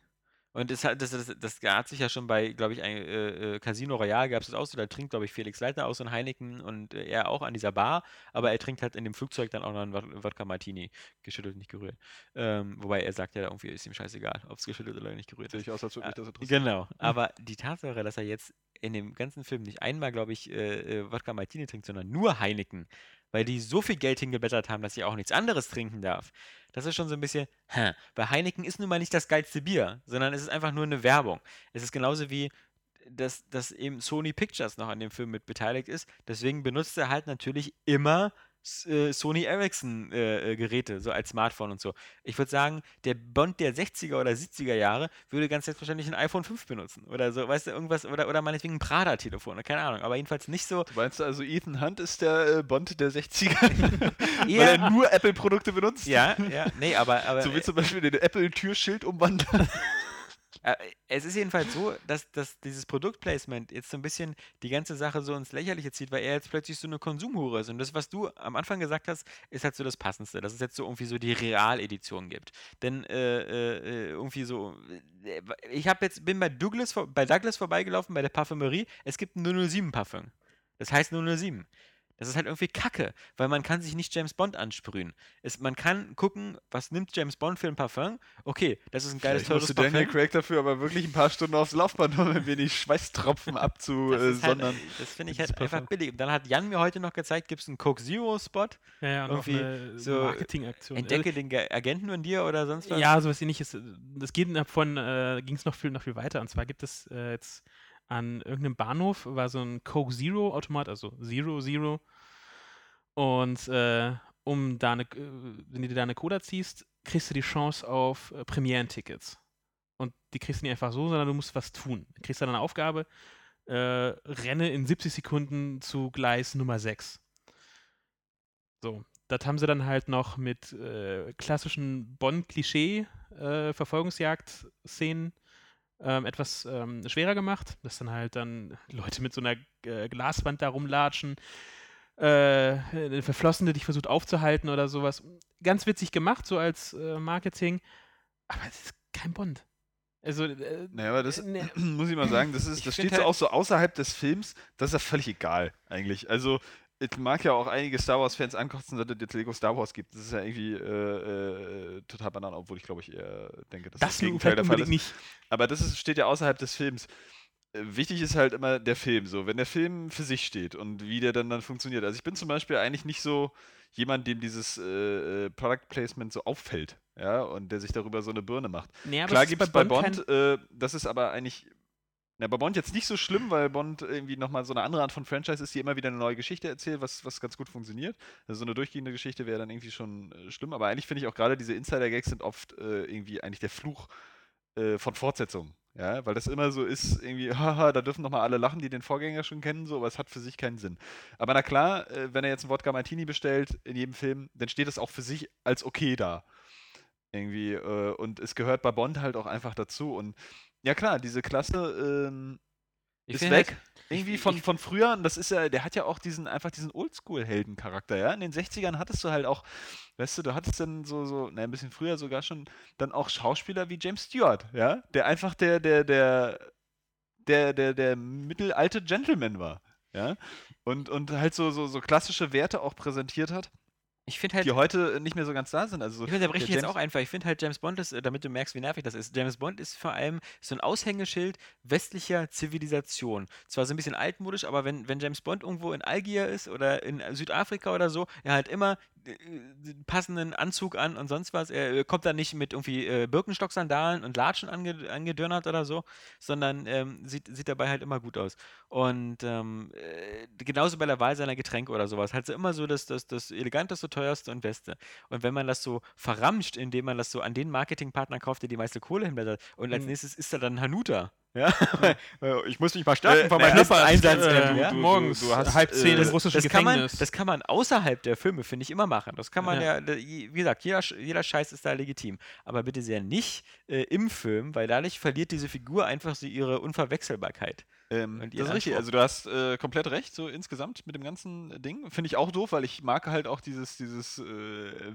Und das, hat- das, das, das hat sich ja schon bei, glaube ich, ein, äh, äh, Casino Royale gab es das auch so, da trinkt, glaube ich, Felix Leitner auch so ein Heineken und äh, er auch an dieser Bar, aber er trinkt halt in dem Flugzeug dann auch noch einen Wod- Wodka Martini, geschüttelt, nicht gerührt. Ähm, wobei er sagt ja irgendwie, ist ihm scheißegal, ob es geschüttelt oder nicht gerührt ist. aus, als würde mich Ah, das interessieren. Genau, aber die Tatsache, dass er jetzt in dem ganzen Film nicht einmal, glaube ich, äh, äh, Wodka Martini trinkt, sondern nur Heineken, weil die so viel Geld hingeblättert haben, dass ich auch nichts anderes trinken darf. Das ist schon so ein bisschen, hä, weil Heineken ist nun mal nicht das geilste Bier, sondern es ist einfach nur eine Werbung. Es ist genauso wie, dass, dass eben Sony Pictures noch an dem Film mit beteiligt ist. Deswegen benutzt er halt natürlich immer Sony Ericsson äh, äh, Geräte, so als Smartphone und so. Ich würde sagen, der Bond der 60er oder 70er Jahre würde ganz selbstverständlich ein iPhone 5 benutzen. Oder so, weißt du, irgendwas, oder, oder meinetwegen ein Prada-Telefon, keine Ahnung. Aber jedenfalls nicht so. Du meinst also, Ethan Hunt ist der äh, Bond der 60er? weil Ja. er nur Apple-Produkte benutzt? Ja, ja, nee, aber. aber So wie zum Beispiel den Apple-Türschild umwandern. Äh, es ist jedenfalls so, dass, dass dieses Produktplacement jetzt so ein bisschen die ganze Sache so ins Lächerliche zieht, weil er jetzt plötzlich so eine Konsumhure ist. Und das, was du am Anfang gesagt hast, ist halt so das Passendste, dass es jetzt so irgendwie so die Realedition gibt. Denn äh, äh, äh, irgendwie so, äh, ich habe jetzt, bin bei Douglas, bei Douglas vorbeigelaufen, bei der Parfümerie, es gibt ein 007 Parfüm. Das heißt 007. Das ist halt irgendwie Kacke, weil man kann sich nicht James Bond ansprühen. Es, man kann gucken, was nimmt James Bond für ein Parfüm. Okay, das ist ein geiles, Vielleicht teures Parfüm. Daniel Craig dafür aber wirklich ein paar Stunden aufs Laufband, um ein wenig Schweißtropfen Das, halt, abzusondern. das finde ich Das halt einfach billig. Und dann hat Jan mir heute noch gezeigt, gibt es einen Coke Zero Spot. Ja, ja, und Irgendwie eine so Marketingaktion. Entdecke den Ge Agenten in dir oder sonst Also, was. ja, sowas ähnliches. Das geht davon, äh, ging es noch viel, noch viel weiter. Und zwar gibt es äh, jetzt an irgendeinem Bahnhof war so ein Coke Zero Automat, also Zero Zero. Und äh, um da eine, äh, wenn du dir da eine Cola ziehst, kriegst du die Chance auf äh, Premieren-Tickets. Und die kriegst du nicht einfach so, sondern du musst was tun. Du kriegst dann eine Aufgabe, äh, renne in 70 Sekunden zu Gleis Nummer 6. So, das haben sie dann halt noch mit äh, klassischen Bonn-Klischee-Verfolgungsjagd-Szenen ähm, etwas ähm, schwerer gemacht, dass dann halt dann Leute mit so einer äh, Glaswand da rumlatschen, äh, eine Verflossene dich versucht aufzuhalten oder sowas. Ganz witzig gemacht, so als äh, Marketing, aber es ist kein Bond. Also, äh, Naja, aber das ne- muss ich mal sagen, das, ist, Ich das steht so halt- auch so außerhalb des Films, das ist ja völlig egal eigentlich. Also es mag ja auch einige Star Wars-Fans ankotzen, dass es jetzt Lego Star Wars gibt. Das ist ja irgendwie äh, äh, total banal, obwohl ich glaube ich eher denke, dass Das das Gegenteil der Fall ist. nicht. Aber das ist, steht ja außerhalb des Films. Wichtig ist halt immer der Film so. Wenn der Film für sich steht und wie der dann, dann funktioniert. Also ich bin zum Beispiel eigentlich nicht so jemand, dem dieses äh, äh, Product Placement so auffällt. Ja, und der sich darüber so eine Birne macht. Nee, Klar gibt es bei kein- Bond, äh, das ist aber eigentlich. Na, bei Bond jetzt nicht so schlimm, weil Bond irgendwie nochmal so eine andere Art von Franchise ist, die immer wieder eine neue Geschichte erzählt, was, was ganz gut funktioniert. Also so eine durchgehende Geschichte wäre dann irgendwie schon äh, schlimm, aber eigentlich finde ich auch gerade diese Insider-Gags sind oft äh, irgendwie eigentlich der Fluch äh, von Fortsetzungen. Ja, weil das immer so ist, irgendwie, haha, da dürfen nochmal alle lachen, die den Vorgänger schon kennen, so, aber es hat für sich keinen Sinn. Aber na klar, äh, wenn er jetzt einen Wodka Martini bestellt in jedem Film, dann steht das auch für sich als okay da. Irgendwie, äh, und es gehört bei Bond halt auch einfach dazu. Und ja klar, diese Klasse ähm, Ich ist weg. halt- irgendwie von, von früher, und das ist ja, der hat ja auch diesen, einfach diesen Oldschool-Helden-Charakter, ja. In den 60ern hattest du halt auch, weißt du, du hattest dann so, so, na, ein bisschen früher sogar schon, dann auch Schauspieler wie James Stewart, ja, der einfach der, der, der, der, der, der mittelalte Gentleman war, ja. Und, und halt so, so, so klassische Werte auch präsentiert hat, Ich finde halt, die heute nicht mehr so ganz da sind. Also so Ich unterbreche der dich jetzt auch einfach. Ich finde halt, James Bond ist, äh, damit du merkst, wie nervig das ist, James Bond ist vor allem so ein Aushängeschild westlicher Zivilisation. Zwar so ein bisschen altmodisch, aber wenn, wenn James Bond irgendwo in Algier ist oder in Südafrika oder so, er hat immer äh, passenden Anzug an und sonst was. Er äh, kommt dann nicht mit irgendwie äh, Birkenstock-Sandalen und Latschen ange angedörnert oder so, sondern ähm, sieht, sieht dabei halt immer gut aus. Und ähm, äh, genauso bei der Wahl seiner Getränke oder sowas. Halt so immer so das, das, das eleganteste, teuerste und beste. Und wenn man das so verramscht, indem man das so an den Marketingpartner kauft, der die meiste Kohle hinblättert, und als Mhm. nächstes ist da dann Hanuta. Ja, Äh, ich muss mich mal Äh, stärken von meinem letzten Einsatz. äh, ähm, ja? du- morgens du hast, halb äh, zehn im das- russischen das kann, man, Gefängnis. das kann man außerhalb der Filme, finde ich, immer machen. Das kann man ja, Ja. da- wie gesagt, jeder, jeder Scheiß ist da legitim. Aber bitte sehr nicht äh, im Film, weil dadurch verliert diese Figur einfach so ihre Unverwechselbarkeit. Ähm, das ist richtig. Anspruch. Also du hast äh, komplett recht, so insgesamt mit dem ganzen Ding. Finde ich auch doof, weil ich mag halt auch dieses, dieses äh,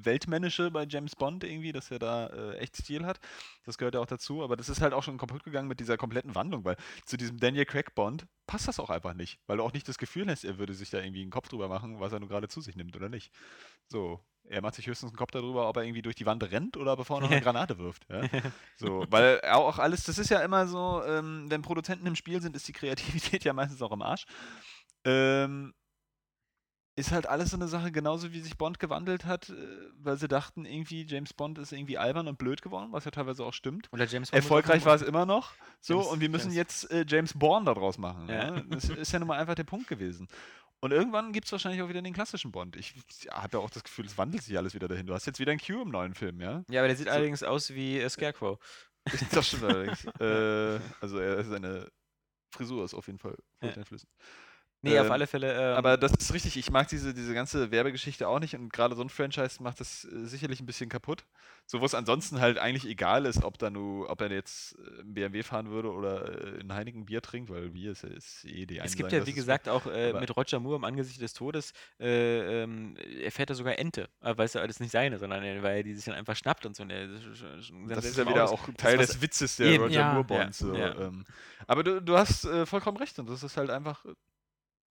Weltmännische bei James Bond irgendwie, dass er da äh, echt Stil hat. Das gehört ja auch dazu. Aber das ist halt auch schon kaputt gegangen mit dieser kompletten Wandlung, weil zu diesem Daniel Craig Bond passt das auch einfach nicht. Weil du auch nicht das Gefühl hast, er würde sich da irgendwie einen Kopf drüber machen, was er nur gerade zu sich nimmt oder nicht. So, er macht sich höchstens einen Kopf darüber, ob er irgendwie durch die Wand rennt oder bevor er noch eine Granate wirft. Ja? So, weil auch alles, das ist ja immer so, ähm, wenn Produzenten im Spiel sind, ist die Kreativität ja meistens auch im Arsch. Ähm, ist halt alles so eine Sache, genauso wie sich Bond gewandelt hat, äh, weil sie dachten, irgendwie James Bond ist irgendwie albern und blöd geworden, was ja teilweise auch stimmt. Oder James Bond Erfolgreich war es immer noch. So, James- und wir müssen James- jetzt äh, James Bourne daraus machen. Ja. Ja. Das ist ja nun mal einfach der Punkt gewesen. Und irgendwann gibt es wahrscheinlich auch wieder den klassischen Bond. Ich habe ja auch das Gefühl, es wandelt sich alles wieder dahin. Du hast jetzt wieder ein Q im neuen Film, ja? Ja, aber der sieht So. allerdings aus wie äh, Scarecrow. Das stimmt allerdings. äh, also er, seine Frisur ist auf jeden Fall Ja. Nee, auf Ähm, alle Fälle. Ähm, Aber das ist richtig, ich mag diese, diese ganze Werbegeschichte auch nicht und gerade so ein Franchise macht das äh, sicherlich ein bisschen kaputt. So wo es ansonsten halt eigentlich egal ist, ob da nur, ob er jetzt äh, einen BMW fahren würde oder äh, ein Heineken Bier trinkt, weil Bier ist, ja- ist eh die Es gibt ja, das wie gesagt, auch äh, mit Roger Moore im Angesicht des Todes, äh, ähm, er sogar Ente. Weißt du, das ist nicht seine, sondern er, weil er die sich dann einfach schnappt und so. Und Das ist ja wieder auch Teil was- des Witzes der Eben, Roger ja. Moore Ja, Bonds. So, ja. ähm. Aber du, du hast äh, vollkommen recht und das ist halt einfach, äh,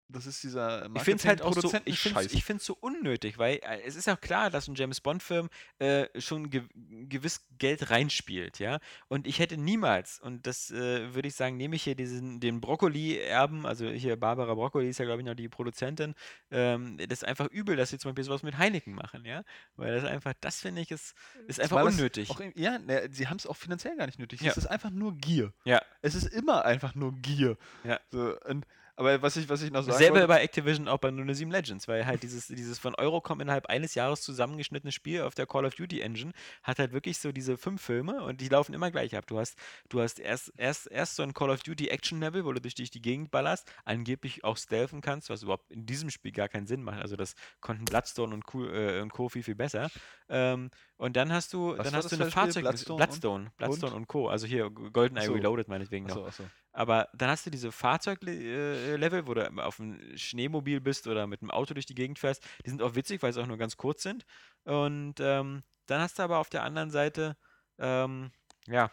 das ist dieser Ich finde es halt auch so, ich finde ich find's so unnötig, weil äh, es ist ja klar, dass ein James Bond-Film äh, schon ge gewiss Geld reinspielt, ja. Und ich hätte niemals, und das äh, würde ich sagen, nehme ich hier diesen, den Brokkoli-Erben, also hier Barbara Broccoli ist ja, glaube ich, noch die Produzentin, ähm, das ist einfach übel, dass sie zum Beispiel sowas mit Heineken machen, ja. Weil das einfach, das finde ich, ist, ist einfach unnötig. Auch, ja, ne, sie haben es auch finanziell gar nicht nötig. Ja. Es ist einfach nur Gier. Ja. Es ist immer einfach nur Gier. Ja. So, und, aber was ich, was ich noch sagen Selber wollte, bei Activision auch bei 007 Legends, weil halt dieses, dieses von Eurocom innerhalb eines Jahres zusammengeschnittene Spiel auf der Call of Duty Engine hat halt wirklich so diese fünf Filme und die laufen immer gleich ab. Du hast, du hast erst, erst, erst so ein Call of Duty Action Level, wo du durch, durch die Gegend ballerst, angeblich auch stealthen kannst, was überhaupt in diesem Spiel gar keinen Sinn macht. Also das konnten Bloodstone und, Co, äh, und Co. viel, viel besser. Ähm, und dann hast du, Was dann hast du eine? Fahrzeug Bloodstone und- Bloodstone, Bloodstone und Co. Also hier GoldenEye so. Reloaded meinetwegen noch. achso, achso. Aber dann hast du diese Fahrzeuglevel, wo du auf einem Schneemobil bist oder mit einem Auto durch die Gegend fährst. Die sind auch witzig, weil sie auch nur ganz kurz sind. Und ähm, dann hast du aber auf der anderen Seite, ähm, ja,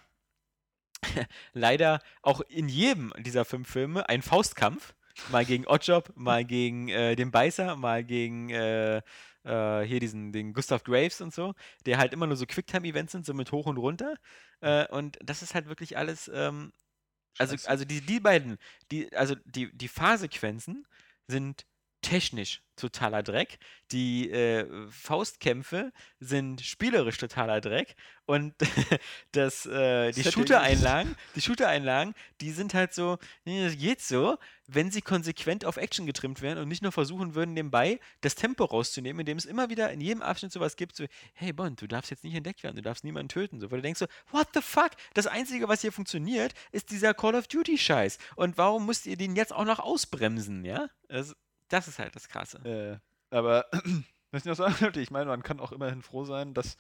leider auch in jedem dieser fünf Filme einen Faustkampf. Mal gegen Oddjob, mal gegen äh, den Beißer, mal gegen äh, äh, hier diesen den Gustav Graves und so, der halt immer nur so Quicktime-Events sind, so mit hoch und runter. Äh, und das ist halt wirklich alles, ähm, Scheiße. also die, die beiden, die, also die, die Fahrsequenzen sind technisch totaler Dreck. Die äh, Faustkämpfe sind spielerisch totaler Dreck. Und das, äh, die. Shooter-Einlagen, die Shooter-Einlagen, die sind halt so, nee, das geht so, wenn sie konsequent auf Action getrimmt wären und nicht nur versuchen würden, nebenbei das Tempo rauszunehmen, indem es immer wieder in jedem Abschnitt sowas gibt, so, hey Bond, du darfst jetzt nicht entdeckt werden, du darfst niemanden töten, so, weil du denkst so, what the fuck? Das Einzige, was hier funktioniert, ist dieser Call of Duty-Scheiß. Und warum müsst ihr den jetzt auch noch ausbremsen, ja? Das, das ist halt das Krasse. Äh, aber was ich noch sagen wollte, ich meine, man kann auch immerhin froh sein, dass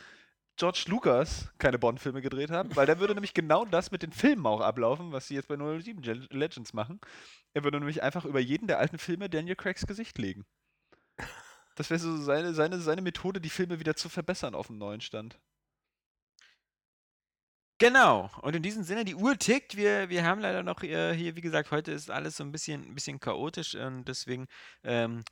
George Lucas keine Bond-Filme gedreht hat, weil der würde nämlich genau das mit den Filmen auch ablaufen, was sie jetzt bei 007 Gen- Legends machen. Er würde nämlich einfach über jeden der alten Filme Daniel Craigs Gesicht legen. Das wäre so seine, seine, seine Methode, die Filme wieder zu verbessern auf dem neuen Stand. Genau. Und in diesem Sinne, die Uhr tickt. Wir, wir haben leider noch äh, hier, wie gesagt, heute ist alles so ein bisschen, ein bisschen chaotisch und deswegen, ähm,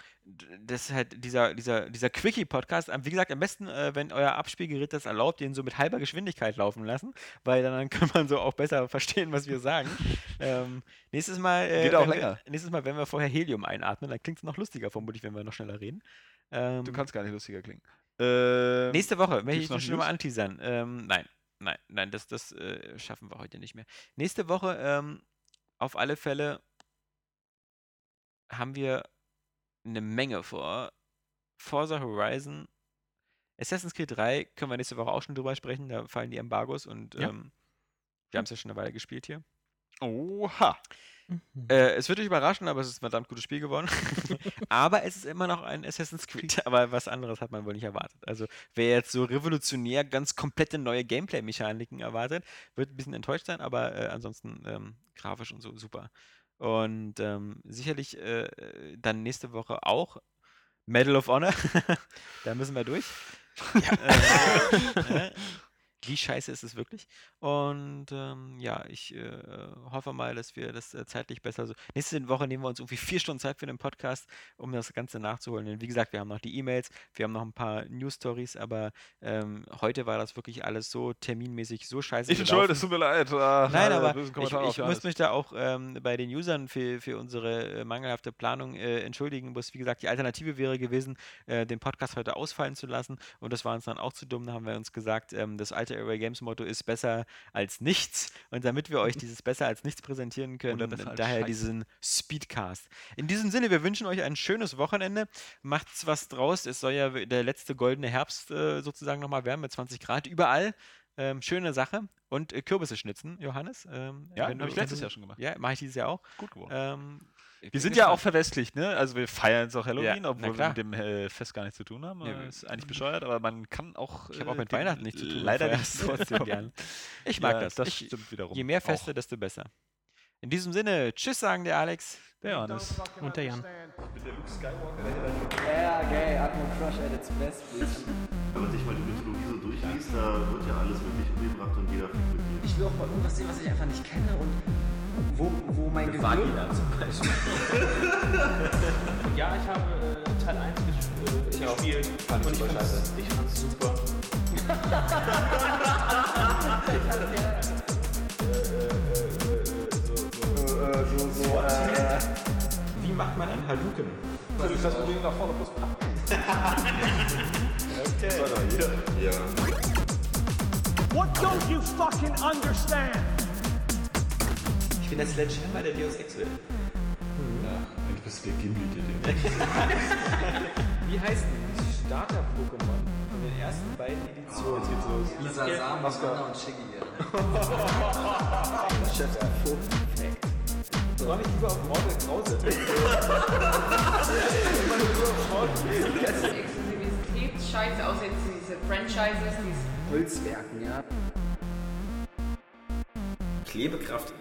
das ist halt dieser, dieser, dieser Quickie-Podcast. Ähm, Wie gesagt, am besten, äh, wenn euer Abspielgerät das erlaubt, den so mit halber Geschwindigkeit laufen lassen, weil dann kann man so auch besser verstehen, was wir sagen. ähm, nächstes Mal, äh, Geht auch wenn länger. Wir, nächstes Mal, wenn wir vorher Helium einatmen, dann klingt es noch lustiger, vermutlich, wenn wir noch schneller reden. Ähm, Du kannst gar nicht lustiger klingen. Ähm, Nächste Woche, möchte ich schon mal anteasern. Ähm, nein, nein, nein, das, das äh, schaffen wir heute nicht mehr. Nächste Woche, ähm, auf alle Fälle, haben wir eine Menge vor. Forza Horizon, Assassin's Creed 3 können wir nächste Woche auch schon drüber sprechen, da fallen die Embargos und Ja. ähm, wir haben es ja schon eine Weile gespielt hier. Oha. Mhm. Äh, es wird euch überraschen, aber es ist ein verdammt gutes Spiel geworden. aber es ist immer noch ein Assassin's Creed. Aber was anderes hat man wohl nicht erwartet. Also, wer jetzt so revolutionär ganz komplette neue Gameplay-Mechaniken erwartet, wird ein bisschen enttäuscht sein, aber äh, ansonsten ähm, grafisch und so super. Und ähm, sicherlich äh, dann nächste Woche auch Medal of Honor. da müssen wir durch. äh, äh, wie scheiße ist es wirklich? Und ähm, ja, ich äh, hoffe mal, dass wir das äh, zeitlich besser so. Nächste Woche nehmen wir uns irgendwie vier Stunden Zeit für den Podcast, um das Ganze nachzuholen. Denn wie gesagt, wir haben noch die E-Mails, wir haben noch ein paar News-Stories, aber ähm, heute war das wirklich alles so terminmäßig so scheiße. Ich entschuldige, es tut mir leid. Ah, Nein, alle aber ich, ich muss mich da auch ähm, bei den Usern für, für unsere äh, mangelhafte Planung äh, entschuldigen. Muss, wie gesagt, die Alternative wäre gewesen, äh, den Podcast heute ausfallen zu lassen. Und das war uns dann auch zu dumm. Da haben wir uns gesagt, ähm, das alte Array Games Motto ist besser als nichts. Und damit wir euch dieses besser als nichts präsentieren können, daher diesen Speedcast. In diesem Sinne, wir wünschen euch ein schönes Wochenende. Macht's was draus. Es soll ja der letzte goldene Herbst äh, sozusagen nochmal werden mit 20 Grad überall. Ähm, schöne Sache. Und äh, Kürbisse schnitzen, Johannes. Ähm, Ja, habe ich letztes Jahr schon gemacht. Ja, mache ich dieses Jahr auch. Gut geworden. Ähm, Wir sind ja auch verwestlicht, ne? Also wir feiern es auch Halloween, na obwohl wir mit dem äh, Fest gar nichts zu tun haben. Ja, wir- ist eigentlich bescheuert, aber man kann auch. Ich habe auch äh, mit dem Weihnachten nichts zu tun. Leider nicht es trotzdem gern. Ich mag ja, das. Das ich, stimmt wiederum. je mehr auch. Feste, desto besser. In diesem Sinne, tschüss sagen der Alex. Der Johannes. Und der Jan. Yeah, gay, Atmo Crush at its best, bitch. Wenn man sich mal die Mythologie so durchliest, da wird ja alles wirklich umgebracht und jeder mit. Ich will auch mal irgendwas sehen, was ich einfach nicht kenne und wo, wo mein Gehirn... zum Beispiel. Ja, ich habe äh, Teil 1 ges äh, gespielt. Fand ich und ich super fand's, scheiße. ich fand's super. Wie macht man einen Haluken? What don't you fucking understand? Ich bin der Sledgehammer der Deus Ex will. Eigentlich bist du der Gimli, der den Wie heißt denn Starter-Pokémon von den ersten beiden Editionen? Jetzt geht's los. Lisa Sam, Mascara und Shiggy. Soll ich lieber auf Mortal Krause? Das ist Exklusivitätsscheiße, außer jetzt diese Franchises, die Holzwerken, ja. Klebekraft